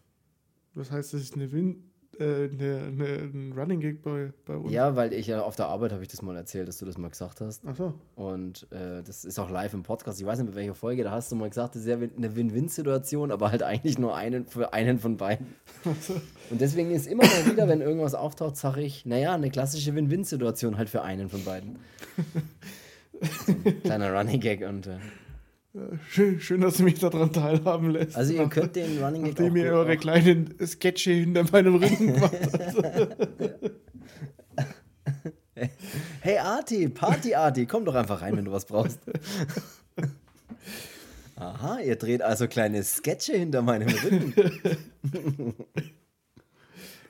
Was heißt, das ist eine Win äh, eine, eine, ein Running Gag bei, bei uns. Ja, weil ich ja auf der Arbeit habe ich das mal erzählt, dass du das mal gesagt hast. Ach so. Und äh, das ist auch live im Podcast. Ich weiß nicht, mit welcher Folge, da hast du mal gesagt, das ist ja eine Win-Win-Situation, aber halt eigentlich nur einen für einen von beiden. So. Und deswegen ist immer mal wieder, wenn irgendwas auftaucht, sage ich, naja, eine klassische Win-Win-Situation halt für einen von beiden. so kleiner Running Gag und äh, Schön, schön, dass du mich daran teilhaben lässt. Also ihr könnt den Running Gag Nachdem ihr eure kleinen Sketche hinter meinem Rücken macht. hey Arti, Party Arti, komm doch einfach rein, wenn du was brauchst. Aha, ihr dreht also kleine Sketche hinter meinem Rücken.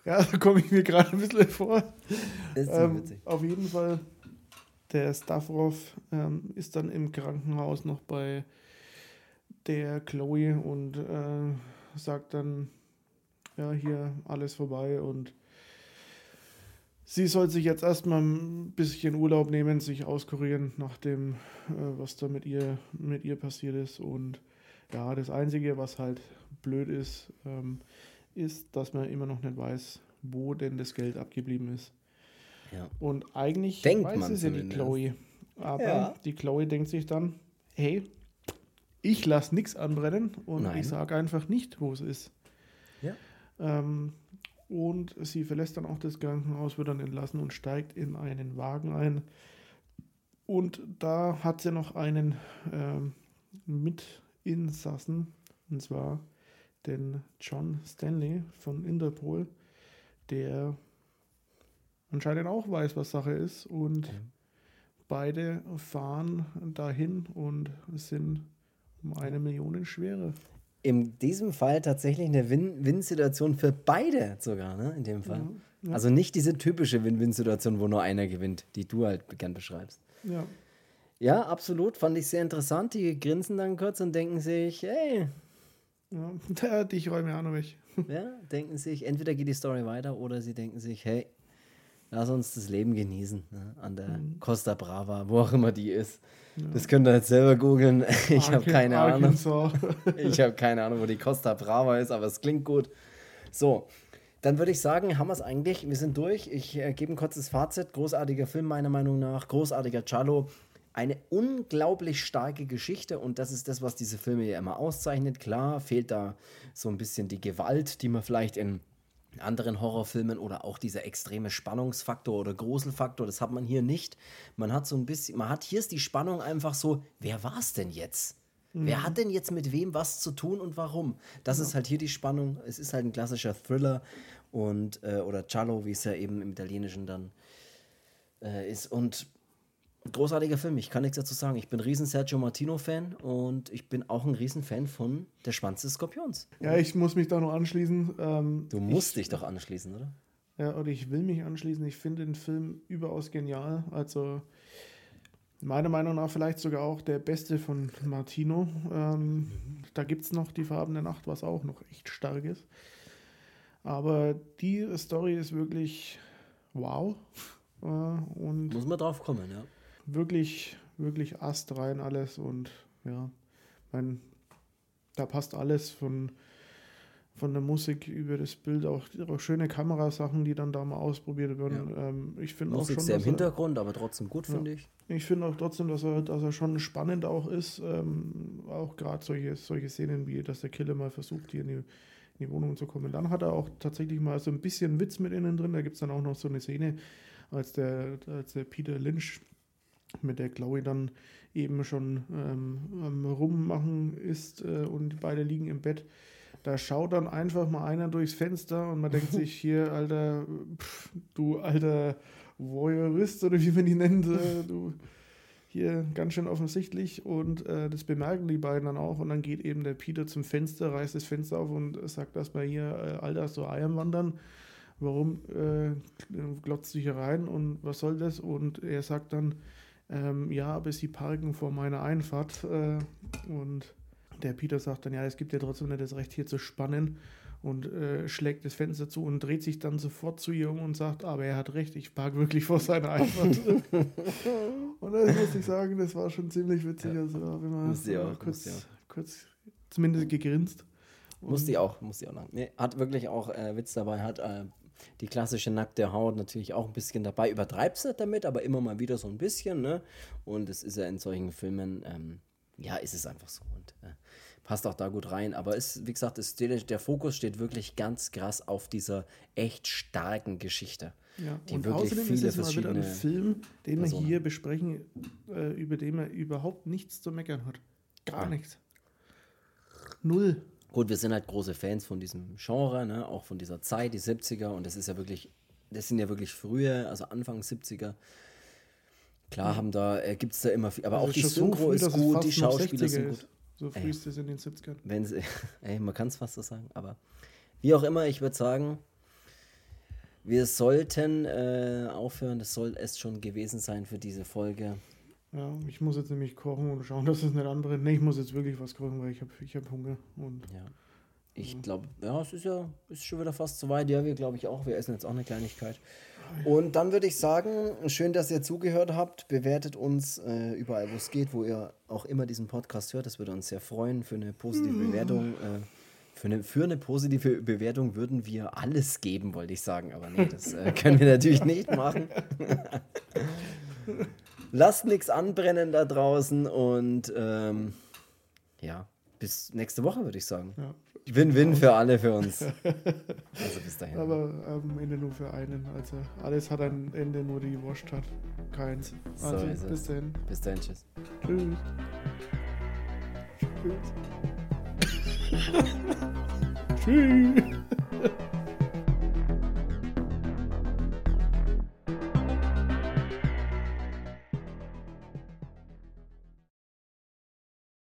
ja, da komme ich mir gerade ein bisschen vor. Ist ähm, witzig. Auf jeden Fall, der Stavrov ähm, ist dann im Krankenhaus noch bei der Chloe und äh, sagt dann, ja, hier alles vorbei und sie soll sich jetzt erstmal ein bisschen Urlaub nehmen, sich auskurieren nach dem, äh, was da mit ihr, mit ihr passiert ist. Und ja, das Einzige, was halt blöd ist, ähm, ist, dass man immer noch nicht weiß, wo denn das Geld abgeblieben ist. Ja. Und eigentlich denkt weiß es ja die Chloe. Aber ja. die Chloe denkt sich dann, hey, ich lasse nichts anbrennen und Nein. ich sage einfach nicht, wo es ist. Ja. Ähm, und sie verlässt dann auch das Krankenhaus, wird dann entlassen und steigt in einen Wagen ein. Und da hat sie noch einen ähm, Mitinsassen, und zwar den John Stanley von Interpol, der anscheinend auch weiß, was Sache ist. Und okay. beide fahren dahin und sind um eine Million schwerer. In diesem Fall tatsächlich eine Win-Win-Situation für beide sogar, ne? In dem Fall. Ja, ja. Also nicht diese typische Win-Win-Situation, wo nur einer gewinnt, die du halt gern beschreibst. Ja. Ja, absolut. Fand ich sehr interessant. Die grinsen dann kurz und denken sich, hey. Ja, dich räume auch noch weg. Ja, denken sich, entweder geht die Story weiter oder sie denken sich, hey, lass uns das Leben genießen ne? an der mhm. Costa Brava, wo auch immer die ist. Ja. Das könnt ihr jetzt selber googeln. Ich habe keine Ahnung. ich habe keine Ahnung, wo die Costa Brava ist, aber es klingt gut. So, Dann würde ich sagen, haben wir es eigentlich. Wir sind durch. Ich äh, gebe ein kurzes Fazit. Großartiger Film, meiner Meinung nach. Großartiger Cello. Eine unglaublich starke Geschichte und das ist das, was diese Filme ja immer auszeichnet. Klar, fehlt da so ein bisschen die Gewalt, die man vielleicht in anderen Horrorfilmen oder auch dieser extreme Spannungsfaktor oder Gruselfaktor, das hat man hier nicht. Man hat so ein bisschen, man hat hier ist die Spannung einfach so, wer war es denn jetzt? Mhm. Wer hat denn jetzt mit wem was zu tun und warum? Das ja. ist halt hier die Spannung. Es ist halt ein klassischer Thriller und äh, oder Giallo, wie es ja eben im Italienischen dann äh, ist. Und großartiger Film, ich kann nichts dazu sagen. Ich bin ein riesen Sergio Martino-Fan und ich bin auch ein riesen Fan von Der Schwanz des Skorpions. Ja, ich muss mich da noch anschließen. Ähm, du musst ich, dich doch anschließen, oder? Ja, oder ich will mich anschließen. Ich finde den Film überaus genial. Also meiner Meinung nach vielleicht sogar auch der beste von Martino. Ähm, mhm. Da gibt es noch die Farben der Nacht, was auch noch echt stark ist. Aber die Story ist wirklich wow. Äh, und Muss man drauf kommen, ja wirklich, wirklich astrein alles und ja, mein, da passt alles von, von der Musik über das Bild, auch, auch schöne Kamerasachen, die dann da mal ausprobiert werden. Ja. Ähm, ich finde auch schon, sehr im Hintergrund, aber trotzdem gut, finde ja, ich. Ich finde auch trotzdem, dass er, dass er schon spannend auch ist. Ähm, auch gerade solche, solche Szenen, wie dass der Killer mal versucht, hier in die, in die Wohnung zu kommen. Dann hat er auch tatsächlich mal so ein bisschen Witz mit innen drin. Da gibt es dann auch noch so eine Szene, als der, als der Peter Lynch mit der Chloe dann eben schon ähm, Rummachen ist äh, und beide liegen im Bett. Da schaut dann einfach mal einer durchs Fenster und man denkt sich hier, alter, pff, du alter Voyeurist oder wie man die nennt, äh, du hier ganz schön offensichtlich und äh, das bemerken die beiden dann auch und dann geht eben der Peter zum Fenster, reißt das Fenster auf und sagt bei hier, äh, Alter, so Eiern wandern warum äh, glotzt du hier rein und was soll das? Und er sagt dann, ähm, ja, aber sie parken vor meiner Einfahrt. Äh, und der Peter sagt dann, ja, es gibt ja trotzdem nicht das Recht hier zu spannen und äh, schlägt das Fenster zu und dreht sich dann sofort zu ihr um und sagt, aber er hat recht, ich parke wirklich vor seiner Einfahrt. und das muss ich sagen, das war schon ziemlich witzig. Ja. Also, wenn man auch, kurz, kurz zumindest gegrinst. Musste ich auch, musste ich auch lang. Nee, hat wirklich auch äh, Witz dabei, hat äh, die klassische nackte Haut natürlich auch ein bisschen dabei. Übertreibt es damit, aber immer mal wieder so ein bisschen. Ne? Und es ist ja in solchen Filmen, ähm, ja, ist es einfach so. Und äh, passt auch da gut rein. Aber ist, wie gesagt, ist, der Fokus steht wirklich ganz krass auf dieser echt starken Geschichte. Ja, die und wirklich außerdem viele ist es mal wieder ein Film, den Personen. wir hier besprechen, äh, über den man überhaupt nichts zu meckern hat. Gar ja. nichts. Null. Gut, wir sind halt große Fans von diesem Genre, ne? auch von dieser Zeit, die 70er. Und das ist ja wirklich, das sind ja wirklich frühe, also Anfang 70er. Klar haben da, äh, gibt es da immer viel, aber also auch die Synchro so früh, ist gut, die Schauspieler sind gut. So früh ist es in den 70ern. Wenn sie, ey, man kann es fast so sagen, aber wie auch immer, ich würde sagen, wir sollten äh, aufhören. Das soll es schon gewesen sein für diese Folge. Ja, ich muss jetzt nämlich kochen und schauen, dass es nicht andere. Nee, ich muss jetzt wirklich was kochen, weil ich habe ich hab Hunger. Und ja. Ich glaube, ja, es ist ja ist schon wieder fast so weit. Ja, wir glaube ich auch. Wir essen jetzt auch eine Kleinigkeit. Und dann würde ich sagen, schön, dass ihr zugehört habt. Bewertet uns äh, überall, wo es geht, wo ihr auch immer diesen Podcast hört. Das würde uns sehr freuen für eine positive mm. Bewertung. Äh, für eine, für eine positive Bewertung würden wir alles geben, wollte ich sagen. Aber nee, das äh, können wir natürlich nicht machen. lasst nichts anbrennen da draußen und ähm, ja, bis nächste Woche würde ich sagen. Ja. Win-win für alle, für uns. Also bis dahin. Aber am Ende nur für einen. Also alles hat ein Ende, nur die Wurst hat keins. Also so bis dahin. Bis dahin, tschüss. Tschüss. tschüss.